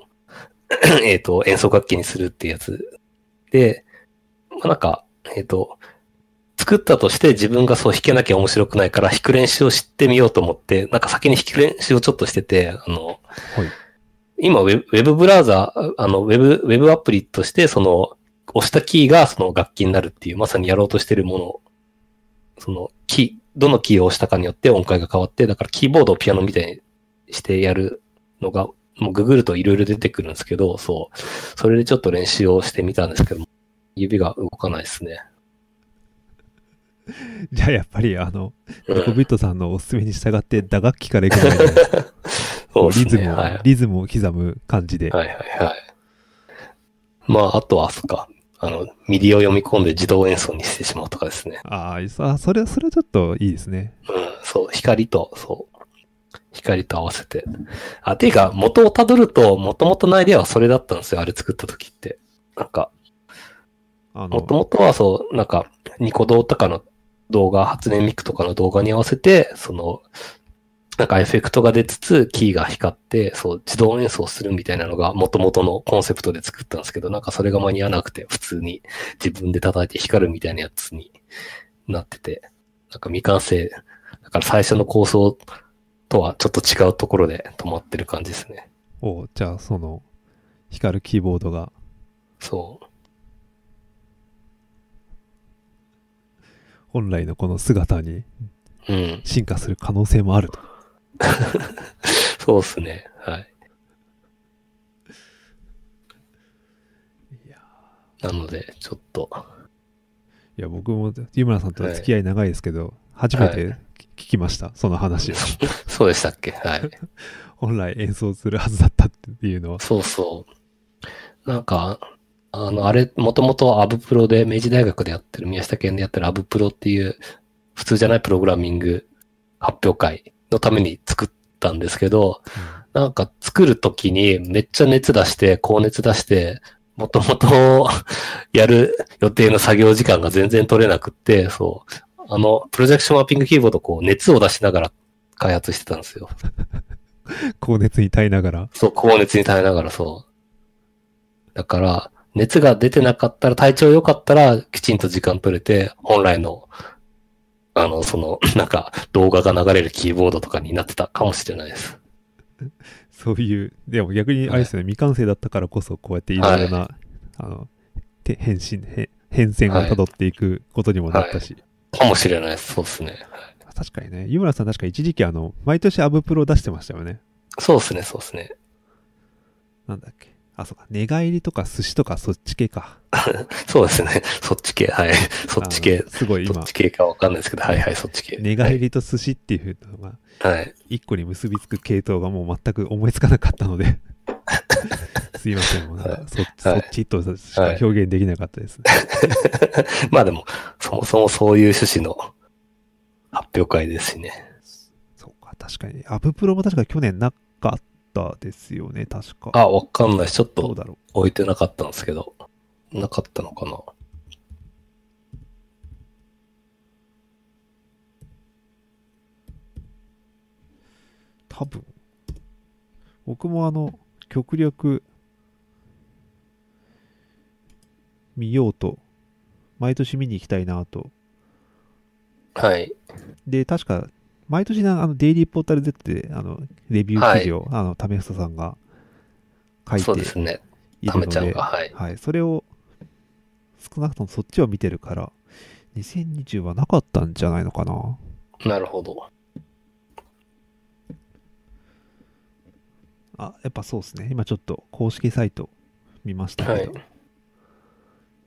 Speaker 1: えっと、演奏楽器にするっていうやつで、まあ、なんか、えっ、と、作ったとして自分がそう弾けなきゃ面白くないから弾く練習を知ってみようと思って、なんか先に弾く練習をちょっとしてて、あの、
Speaker 2: はい。
Speaker 1: 今ウェブ、ウェブブラウザー、あの、ウェブ、ウェブアプリとして、その、押したキーがその楽器になるっていう、まさにやろうとしてるもの、その、キー、どのキーを押したかによって音階が変わって、だからキーボードをピアノみたいにしてやるのが、もうググるといろいろ出てくるんですけど、そう。それでちょっと練習をしてみたんですけども、指が動かないですね。
Speaker 2: じゃあやっぱりあの、
Speaker 1: うん
Speaker 2: ニコビットさんのおすすめに従って打楽器からいくのがいい
Speaker 1: そうですね。
Speaker 2: リズムを、
Speaker 1: はい。
Speaker 2: リズムを刻む感じで。
Speaker 1: はいはいはい。まあ、あとは、そっか。あの、 MIDI を読み込んで自動演奏にしてしまうとかですね。
Speaker 2: ああ、そそれは、それはちょっといいですね。
Speaker 1: うん、そう、光と、そう。光と合わせて。あ、ていうか、元をたどると、元々のアイデアはそれだったんですよ、あれ作った時って。なんか、
Speaker 2: あの、
Speaker 1: 元々はそう、なんか、ニコ動とかの動画、初音ミクとかの動画に合わせて、その、なんかエフェクトが出つつ、キーが光って、そう、自動演奏するみたいなのが元々のコンセプトで作ったんですけど、なんかそれが間に合わなくて、普通に自分で叩いて光るみたいなやつになってて、なんか未完成、だから最初の構想とはちょっと違うところで止まってる感じですね。
Speaker 2: おじゃあその、光るキーボードが、
Speaker 1: そう。
Speaker 2: 本来のこの姿に
Speaker 1: うん。
Speaker 2: 進化する可能性もあると。
Speaker 1: そうですね。はい。
Speaker 2: いや
Speaker 1: なので、ちょっと、
Speaker 2: いや、僕も、湯村さんと付き合い長いですけど、初めて
Speaker 1: は
Speaker 2: 聞きました、その話を。
Speaker 1: そうでしたっけ？はい。
Speaker 2: 本来演奏するはずだったっていうのは。
Speaker 1: そうそう。なんか、あの、あれ、もともとアブプロで、明治大学でやってる、宮下県でやってるアブプロっていう、普通じゃないプログラミング発表会のために作ったんですけど、なんか作るときにめっちゃ熱出して、高熱出して、もともと やる予定の作業時間が全然取れなくって、そう。あの、プロジェクションマッピングキーボードこう熱を出しながら開発してたんですよ。
Speaker 2: 高熱に耐えながら。
Speaker 1: そう、高熱に耐えながらそう。だから、熱が出てなかったら、体調良かったら、きちんと時間取れて、本来の、あの、その、なんか、動画が流れるキーボードとかになってたかもしれないです。
Speaker 2: そういう、でも逆にあれですよね、未完成だったからこそ、こうやっていろいろな、あの、て変身、変変遷を辿っていくことにもなったし。
Speaker 1: かもしれないです。そうですね。
Speaker 2: 確かにね、湯村さん確か一時期あの、毎年アブプロ出してましたよね。
Speaker 1: そうですね、そうですね。
Speaker 2: なんだっけ。あ、そうか。寝返りとか寿司とかそっち系か。
Speaker 1: そうですね。そっち系、はい。そっち系。
Speaker 2: すごい今
Speaker 1: そっち、系かわかんないですけど、はいはい、そっち系。
Speaker 2: 寝返りと寿司っていうのが、
Speaker 1: はい。
Speaker 2: 一個に結びつく系統がもう全く思いつかなかったので。すいません。もうなんか
Speaker 1: はい
Speaker 2: そそっちとしか表現できなかったですね。
Speaker 1: まあでも、そもそもそういう趣旨の発表会ですしね。
Speaker 2: そうか、確かに。アブプロも確か去年なかったですよね、確か。
Speaker 1: あ、わかんない。ちょっと置いてなかったんですけど。なかったのかな。
Speaker 2: う。多分。僕もあの、極力、見ようと、毎年見に行きたいなと。
Speaker 1: はい。
Speaker 2: で、確か、毎年なあの、デイリーポータル Z で、あの、レビュー記事を、あの、為房さんが書いて
Speaker 1: そうですね。
Speaker 2: いるので、
Speaker 1: ためちゃんが、はい。
Speaker 2: はい、それを、少なくともそっちを見てるから、2020はなかったんじゃないのかな。
Speaker 1: なるほど。
Speaker 2: あ、やっぱそうですね。今ちょっと公式サイト見ましたけど、
Speaker 1: はい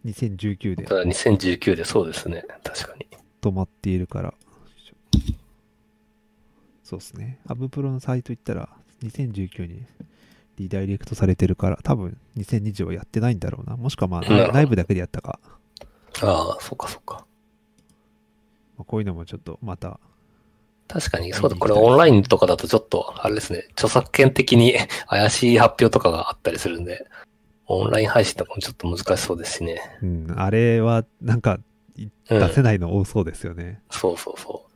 Speaker 2: 2019で
Speaker 1: ただ2019でそうですね。確かに。
Speaker 2: 止まっているから、そうですね。ハブプロのサイト行ったら、2019にリダイレクトされてるから、多分2020はやってないんだろうな。もしくはまあ、内部だけでやったか。
Speaker 1: ああ、そっかそっか。
Speaker 2: まあ、こういうのもちょっとまた、
Speaker 1: 確かに、そうだ、これオンラインとかだとちょっと、あれですね、著作権的に 怪しい発表とかがあったりするんで、オンライン配信とかもちょっと難しそうですしね。
Speaker 2: うん、あれはなんか出せないの多そうですよね。
Speaker 1: そうそうそ
Speaker 2: な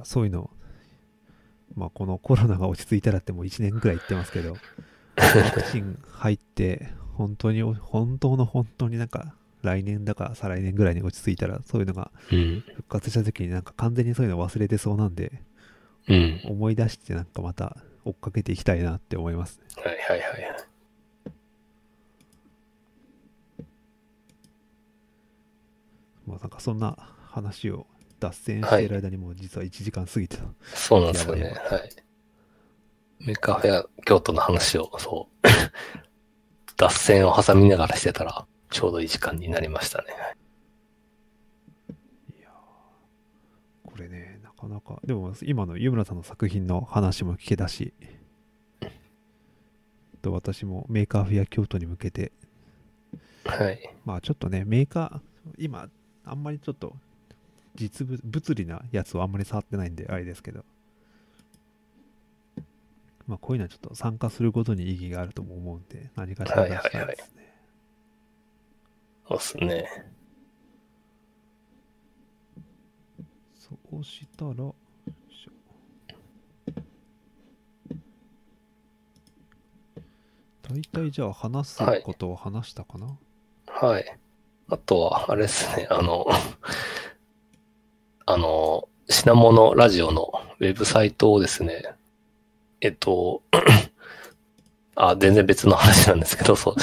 Speaker 2: かそういうの、まあこのコロナが落ち着いたらってもう1年くらい言ってますけど、ワクチン入って、本当に、本当の本当になんか来年だか再来年ぐらいに落ち着いたらそういうのが。復活した時になんか完全にそういうの忘れてそうなんで、
Speaker 1: うん。
Speaker 2: 思い出してなんかまた追っかけていきたいなって思いますね。
Speaker 1: はいはいはいはい。
Speaker 2: まあなんかそんな話を脱線している間にもう実は1時間過ぎてた。
Speaker 1: そうなんですよね。はい。メカフェア京都の話を、そう、脱線を挟みながらしてたら、ちょうどいい時間になりましたね。
Speaker 2: いやーこれね、なかなか、でも今の湯村さんの作品の話も聞けたし、と私もメーカーフェア京都に向けて、
Speaker 1: はい。
Speaker 2: まあちょっとね、メーカー、今、あんまりちょっと、実物、物理なやつをあんまり触ってないんで、あれですけど、まあこういうのはちょっと参加することに意義があるとも思うんで、何かしら出したいですね。
Speaker 1: そうですね。
Speaker 2: そうしたら、大体じゃあ話すことを話したかな、
Speaker 1: はい。あとは、あれですね、あの、あの、品物ラジオのウェブサイトをですね、えっと、あ、全然別の話なんですけど、そ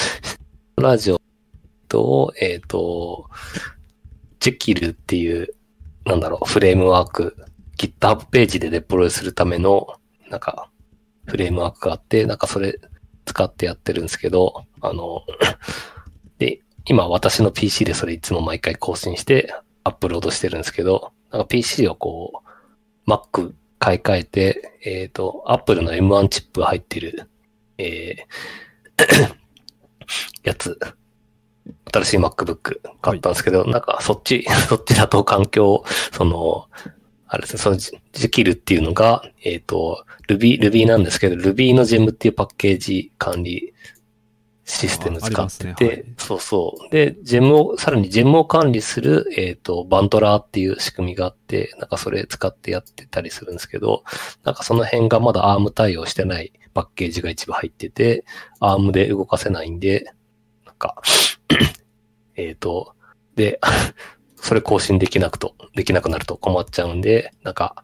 Speaker 1: う、ラジオと、えっと、ジェキルっていう、なんだろう、フレームワーク、GitHub ページでデプロイするための、なんか、フレームワークがあって、なんかそれ使ってやってるんですけど、あの、で、今私の PC でそれいつも毎回更新してアップロードしてるんですけど、なんか PC をこう、Mac 買い替えて、えっ、と、Apple の M1 チップが入ってる、えー やつ、新しい MacBook 買ったんですけど、なんかそっち、そっちだと環境、その、あれですね、そのジジキルっていうのが、えっ、と、Ruby、Ruby なんですけど、Ruby の Gem っていうパッケージ管理システム使ってて、
Speaker 2: ねはい
Speaker 1: そうそう。で、ジェムを、さらにジェムを管理する、えっ、と、バントラーっていう仕組みがあって、なんかそれ使ってやってたりするんですけど、なんかその辺がまだ ARM 対応してないパッケージが一部入ってて、ARM で動かせないんで、なんか、えっと、で、それ更新できなくと、できなくなると困っちゃうんで、なんか、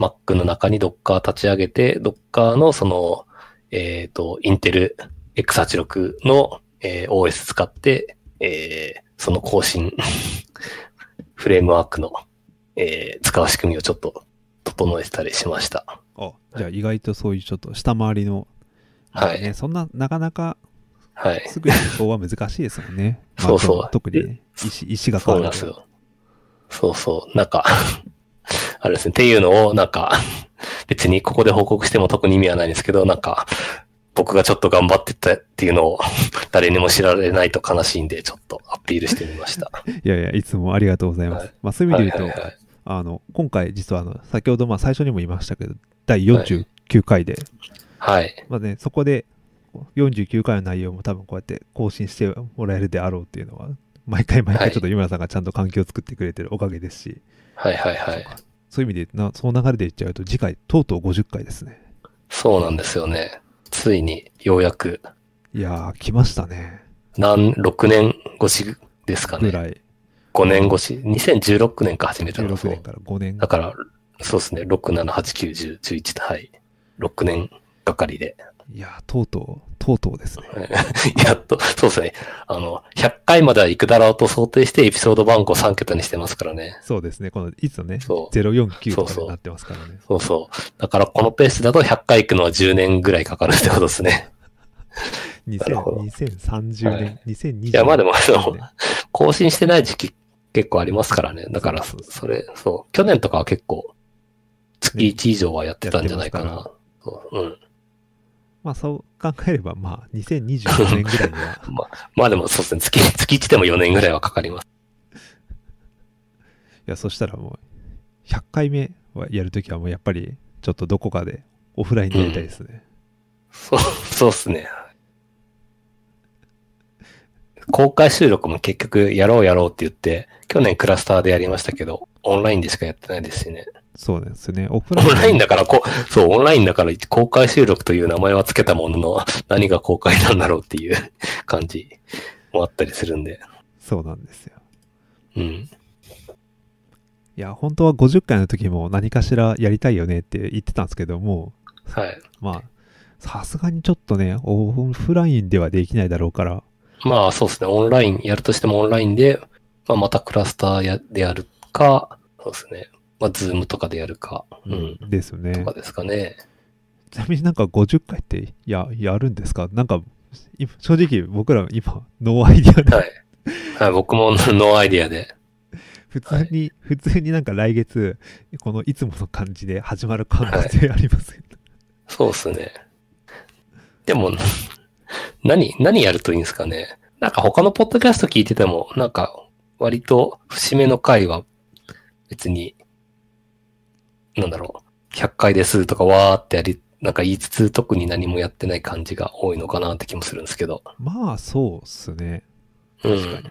Speaker 1: Mac の中に Docker 立ち上げて、Docker のその、えっ、と、インテル X86 の、えー OS 使って、えーその更新、フレームワークの、えー使う仕組みをちょっと整えてたりしました。
Speaker 2: あ、じゃあ意外とそういうちょっと下回りの、まあ
Speaker 1: はい
Speaker 2: ね、そんな、なかなか
Speaker 1: はい。
Speaker 2: すぐに移行は難しいですもんね。ま あ
Speaker 1: そうそう
Speaker 2: 特にね、石、石が
Speaker 1: そう
Speaker 2: 変わると。
Speaker 1: なんですよ。そうそう。なんか、あれですね。っていうのを、なんか、別にここで報告しても特に意味はないんですけど、なんか、僕がちょっと頑張ってたっていうのを 誰にも知られないと悲しいんで、ちょっとアピールしてみました。
Speaker 2: いやいや、いつもありがとうございます。
Speaker 1: はい
Speaker 2: まあそういう意味で言うと、
Speaker 1: はいはいはい
Speaker 2: あの、今回実はあの、先ほどまあ最初にも言いましたけど、第49回で、
Speaker 1: はい。
Speaker 2: まあね、そこで49回の内容も多分こうやって更新してもらえるであろうっていうのは、毎回毎
Speaker 1: はい
Speaker 2: 回ちょっと湯村さんがちゃんと環境を作ってくれてるおかげですし、
Speaker 1: はいはいはい。
Speaker 2: そういう意味でな、その流れで言っちゃうと、次回、とうとう50回ですね。
Speaker 1: そうなんですよね。ついに、ようやく、
Speaker 2: いやー、来ましたね。
Speaker 1: 何、6年越しですかね。
Speaker 2: ぐらい。
Speaker 1: 5年越し。2016年から始めたの。
Speaker 2: 16年から5年
Speaker 1: だ。から、そうですね。6、7、8、9、10、11はい。6年がかりで。
Speaker 2: いやー、とうとう、とうとうですね。
Speaker 1: やっと、そうですね。あの、100回までは行くだろうと想定してエピソード番号3桁にしてますからね。
Speaker 2: そうですね。この、いつのね、
Speaker 1: そう
Speaker 2: 049と
Speaker 1: そうそう
Speaker 2: かになってますからね。
Speaker 1: そうそう。だからこのペースだと100回行くのは10年ぐらいかかるってことですね。なるほど
Speaker 2: 2030
Speaker 1: は
Speaker 2: 年、2020
Speaker 1: いや、まあでも、更新してない時期結構ありますからね。だから、
Speaker 2: そうそう
Speaker 1: それ、そう、去年とかは結構、月1以上はやってたんじゃないか
Speaker 2: や
Speaker 1: な。そううん。
Speaker 2: まあそう考えれば、まあ2025年ぐらいには、
Speaker 1: まあでもそうですね、月、月1でも4年ぐらいはかかります。
Speaker 2: いや、そしたらもう、100回目はやるときはもうやっぱり、ちょっとどこかでオフラインでやりたいですね。
Speaker 1: そう、そうっすね。公開収録も結局やろうやろうって言って、去年クラスターでやりましたけど、オンラインでしかやってないですしね。
Speaker 2: そうですよね。オフ
Speaker 1: オ
Speaker 2: ライン。
Speaker 1: ンラインだからこう、そう、オンラインだから公開収録という名前は付けたものの、何が公開なんだろうっていう感じもあったりするんで。
Speaker 2: そうなんですよ。
Speaker 1: うん。
Speaker 2: いや、本当は50回の時も何かしらやりたいよねって言ってたんですけども、
Speaker 1: はい。
Speaker 2: まあ、さすがにちょっとね、オフラインではできないだろうから、
Speaker 1: まあそうですね、オンライン、やるとしてもオンラインで、まあまたクラスターやでやるか、そうですね。まあズームとかでやるか、うん。
Speaker 2: ですよね
Speaker 1: と。かですかね。
Speaker 2: ちなみになんか50回ってや、やるんですか？なんか、い正直僕ら今、ノーアイディアで、
Speaker 1: はい。はい、僕も no idea で。
Speaker 2: 普通に、普通になんか来月、このいつもの感じで始まる可能性ありますよね。
Speaker 1: そうですね。でも、何、何やるといいんですかね？なんか他のポッドキャスト聞いてても、なんか割と節目の回は別に、なんだろう、100回ですとかわーってやり、なんか言いつつ特に何もやってない感じが多いのかなって気もするんですけど。
Speaker 2: まあ、そうっすね。
Speaker 1: うん。
Speaker 2: 確かに。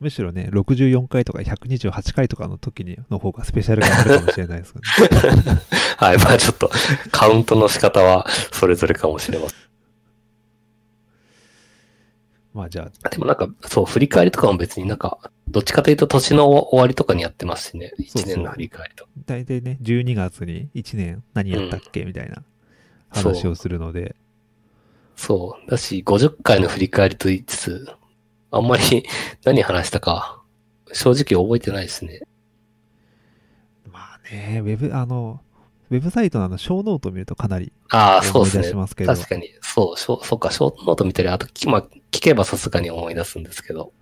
Speaker 2: むしろね、64回とか128回とかの時にの方がスペシャル感あるかもしれないですけど、ね、
Speaker 1: はい。まあちょっとカウントの仕方はそれぞれかもしれません。
Speaker 2: まあじゃ
Speaker 1: でもなんか、そう、振り返りとかも別になんか、どっちかというと年の終わりとかにやってますしね。
Speaker 2: そうそう
Speaker 1: 1年の振り返りと。
Speaker 2: あ、大体ね、12月に1年何やったっけみたいな話をするので、
Speaker 1: そう。だし、50回の振り返りと言いつつ、あんまり 何話したか、正直覚えてないですね。
Speaker 2: まあね、ウェブ、あの、ウェブサイトのあの、ショーノートを見るとかなり
Speaker 1: ああ、そうですね。確かに。そう、そうか、ショーノート見たり、あと、きまあ、聞けばさすがに思い出すんですけど。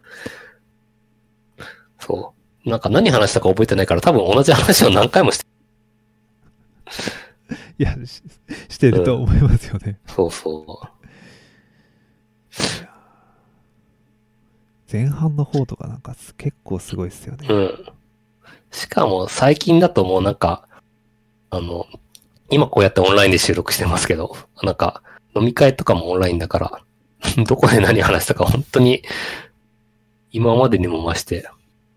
Speaker 1: そう。なんか何話したか覚えてないから、多分同じ話を何回もして、
Speaker 2: いや、ししてると思いますよね。
Speaker 1: そうそ
Speaker 2: 前半の方とかなんかす結構すごいですよね。
Speaker 1: う。うん。しかも、最近だともうなんか、あの、今こうやってオンラインで収録してますけど、なんか、飲み会とかもオンラインだから、どこで何話したか本当に、今までにも増して、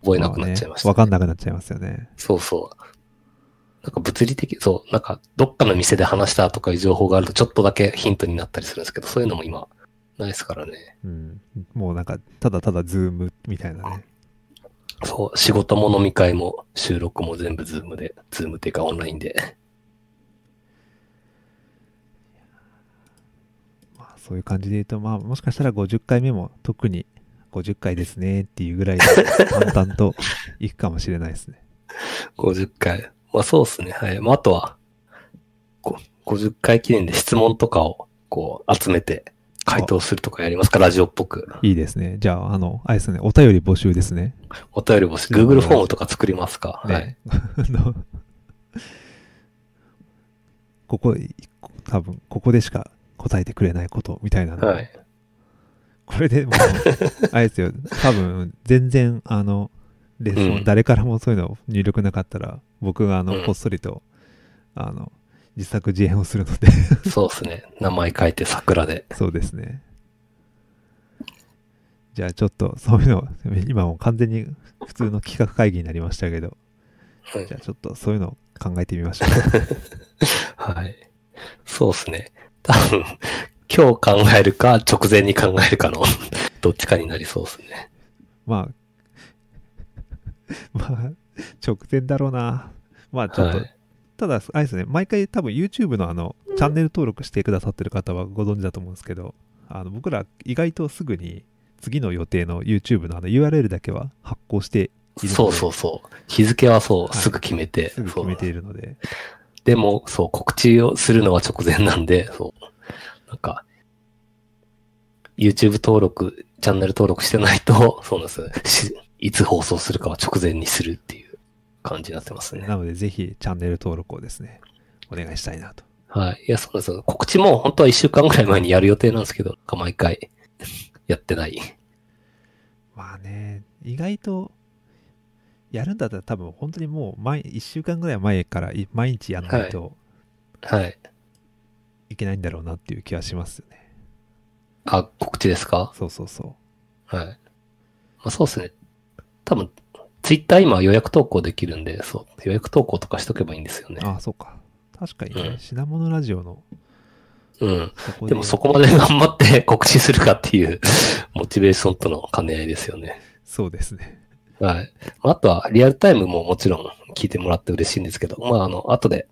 Speaker 1: 覚えなくなっちゃいました、
Speaker 2: わ、かんなくなっちゃいますよね。
Speaker 1: そうそう。なんか物理的、そう、なんかどっかの店で話したとかいう情報があるとちょっとだけヒントになったりするんですけど、そういうのも今、ないですからね。
Speaker 2: うん。もうなんか、ただただズームみたいなね。
Speaker 1: そう、仕事も飲み会も収録も全部ズームで、ズームっていうかオンラインで。
Speaker 2: まあそういう感じで言うと、まあもしかしたら50回目も特に50回ですねっていうぐらいで 淡々といくかもしれないですね。
Speaker 1: 50回。まあそうですね。はい。まああとは、こ50回記念で質問とかをこう集めて回答するとかやりますか、ラジオっぽく。
Speaker 2: いいですね。じゃあ、あの、あれですね、お便り募集ですね。
Speaker 1: お便り募集、Google フォームとか作りますか。はい。
Speaker 2: ね。あのここ、多分、ここでしか答えてくれないことみたいなの。
Speaker 1: はい。
Speaker 2: これでもう、あれですよ、多分、全然、あの、レスポン
Speaker 1: うん
Speaker 2: 誰からもそういうの入力なかったら、僕があの、
Speaker 1: うん
Speaker 2: こっそりと、あの、自作自演をするので、
Speaker 1: そうですね。名前書いて桜で。
Speaker 2: そうですね。じゃあちょっと、そういうの、今もう完全に普通の企画会議になりましたけど、
Speaker 1: はい
Speaker 2: じゃあちょっとそういうのを考えてみましょう。
Speaker 1: はい。そうですね。多分、今日考えるか、直前に考えるかの、どっちかになりそうですね。
Speaker 2: まあ、まあ、直前だろうな。まあちょっと、
Speaker 1: はい。
Speaker 2: ただ、あれですね、毎回多分 YouTube のあの、チャンネル登録してくださってる方はご存知だと思うんですけど、あの、僕ら意外とすぐに次の予定の YouTube のあの URL だけは発行しているので、
Speaker 1: そうそうそう。日付はそう、
Speaker 2: はい
Speaker 1: すぐ決めて。
Speaker 2: すぐ決めているので、
Speaker 1: でも、そう、告知をするのは直前なんで、そう。なんか、YouTube 登録、チャンネル登録してないと、そうなんですしいつ放送するかは直前にするっていう感じになってますね。
Speaker 2: なので、ぜひチャンネル登録をですね、お願いしたいなと。
Speaker 1: はい。いや、そうなんですよ。告知も本当は一週間ぐらい前にやる予定なんですけど、なんか毎回 やってない。
Speaker 2: まあね、意外と、やるんだったら多分本当にもう毎、1週間ぐらい前からい毎日やんないと
Speaker 1: はい。
Speaker 2: いけないんだろうなっていう気はしますよね。
Speaker 1: あ、告知ですか？
Speaker 2: そうそうそ
Speaker 1: はい。まあそうですね。多分、ツイッター今予約投稿できるんで、そう、予約投稿とかしとけばいいんですよね
Speaker 2: う。。ああ、そうか。確かにね、
Speaker 1: うん
Speaker 2: 品物ラジオの、
Speaker 1: うん。
Speaker 2: そこ
Speaker 1: でもそこまで 頑張って 告知するかっていう モチベーションとの兼ね合いですよね。
Speaker 2: そうですね。
Speaker 1: はい。まああとは、リアルタイムももちろん聞いてもらって嬉しいんですけど、まあ、あの、後で、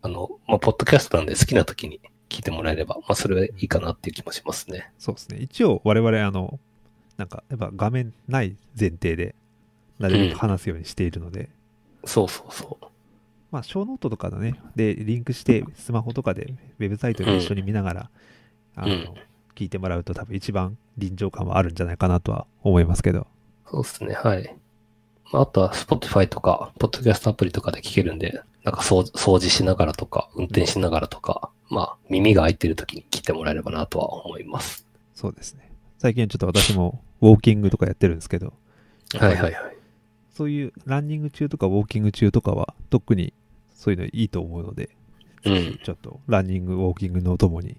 Speaker 1: あの、まあ、ポッドキャストなんで好きな時に聞いてもらえれば、まあ、それはいいかなっていう気もしますね。
Speaker 2: そうですね。一応我々あの、なんかやっぱ画面ない前提で、なるべく話すようにしているので、
Speaker 1: そうそうそう。
Speaker 2: まあ、ショーノートとかだね、で、リンクして、スマホとかで、ウェブサイトで一緒に見ながら、あの、
Speaker 1: うん
Speaker 2: 聞いてもらうと多分一番臨場感はあるんじゃないかなとは思いますけど。
Speaker 1: そうですね、はい。まあ、あとは、Spotify とか、ポッドキャストアプリとかで聞けるんで、なんか掃除掃除しながらとか、運転しながらとか、まあ、耳が開いてる時に聞いてもらえればなとは思います。
Speaker 2: そうですね。最近ちょっと私もウォーキングとかやってるんですけど、
Speaker 1: はいはいはい。
Speaker 2: そういうランニング中とかウォーキング中とかは特にそういうのいいと思うので、
Speaker 1: うん。
Speaker 2: ちょっとランニング、ウォーキングのお供に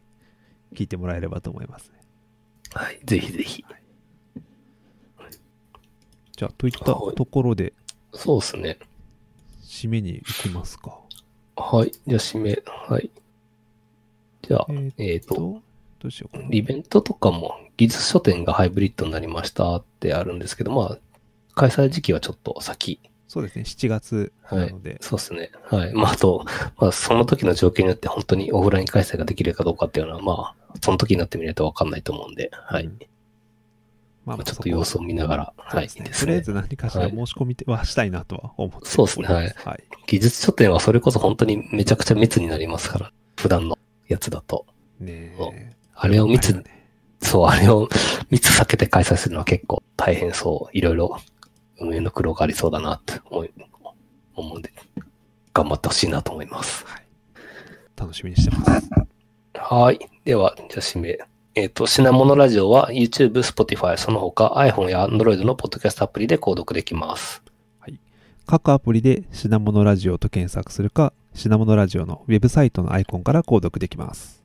Speaker 2: 聞いてもらえればと思いますね。
Speaker 1: はい、ぜひぜひ。
Speaker 2: じゃあ、といったところで
Speaker 1: そうですね。
Speaker 2: 締めに行きますか。
Speaker 1: はい。じゃあ、締め。はい。じゃあ、
Speaker 2: えーっ
Speaker 1: えっ、と、
Speaker 2: と、どうしようかな。
Speaker 1: イベントとかも技術書店がハイブリッドになりましたってあるんですけど、まあ、開催時期はちょっと先。
Speaker 2: そうですね、7月なので、
Speaker 1: そうですね。はい。まあ、あと、まあ、その時の状況によって本当にオフライン開催ができるかどうかっていうのは、まあ、その時になってみないとわかんないと思うんで、はい。
Speaker 2: うんまあ
Speaker 1: まあ、ちょっと様子を見ながら、はい。
Speaker 2: ね。とりあえず何かしら申し込みはしたいなとは思って
Speaker 1: そうですね
Speaker 2: おりますはい。
Speaker 1: 技術書店はそれこそ本当にめちゃくちゃ密になりますから、普段のやつだと。
Speaker 2: ね。
Speaker 1: あれを密
Speaker 2: ね
Speaker 1: そう、あれを密避けて開催するのは結構大変そう。いろいろ運営の苦労がありそうだなって思い、思うんで、頑張ってほしいなと思います。
Speaker 2: 楽しみにしてます。
Speaker 1: はい。では、じゃあ締め。えっ、と、品物ラジオは YouTube、Spotify、その他 iPhone や Android のポッドキャストアプリで購読できます。
Speaker 2: 各アプリで品物ラジオと検索するか、品物ラジオのウェブサイトのアイコンから購読できます。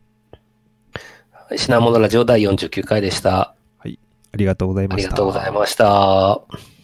Speaker 1: はい品物ラジオ第49回でした。
Speaker 2: ありがとうございました。
Speaker 1: ありがとうございました。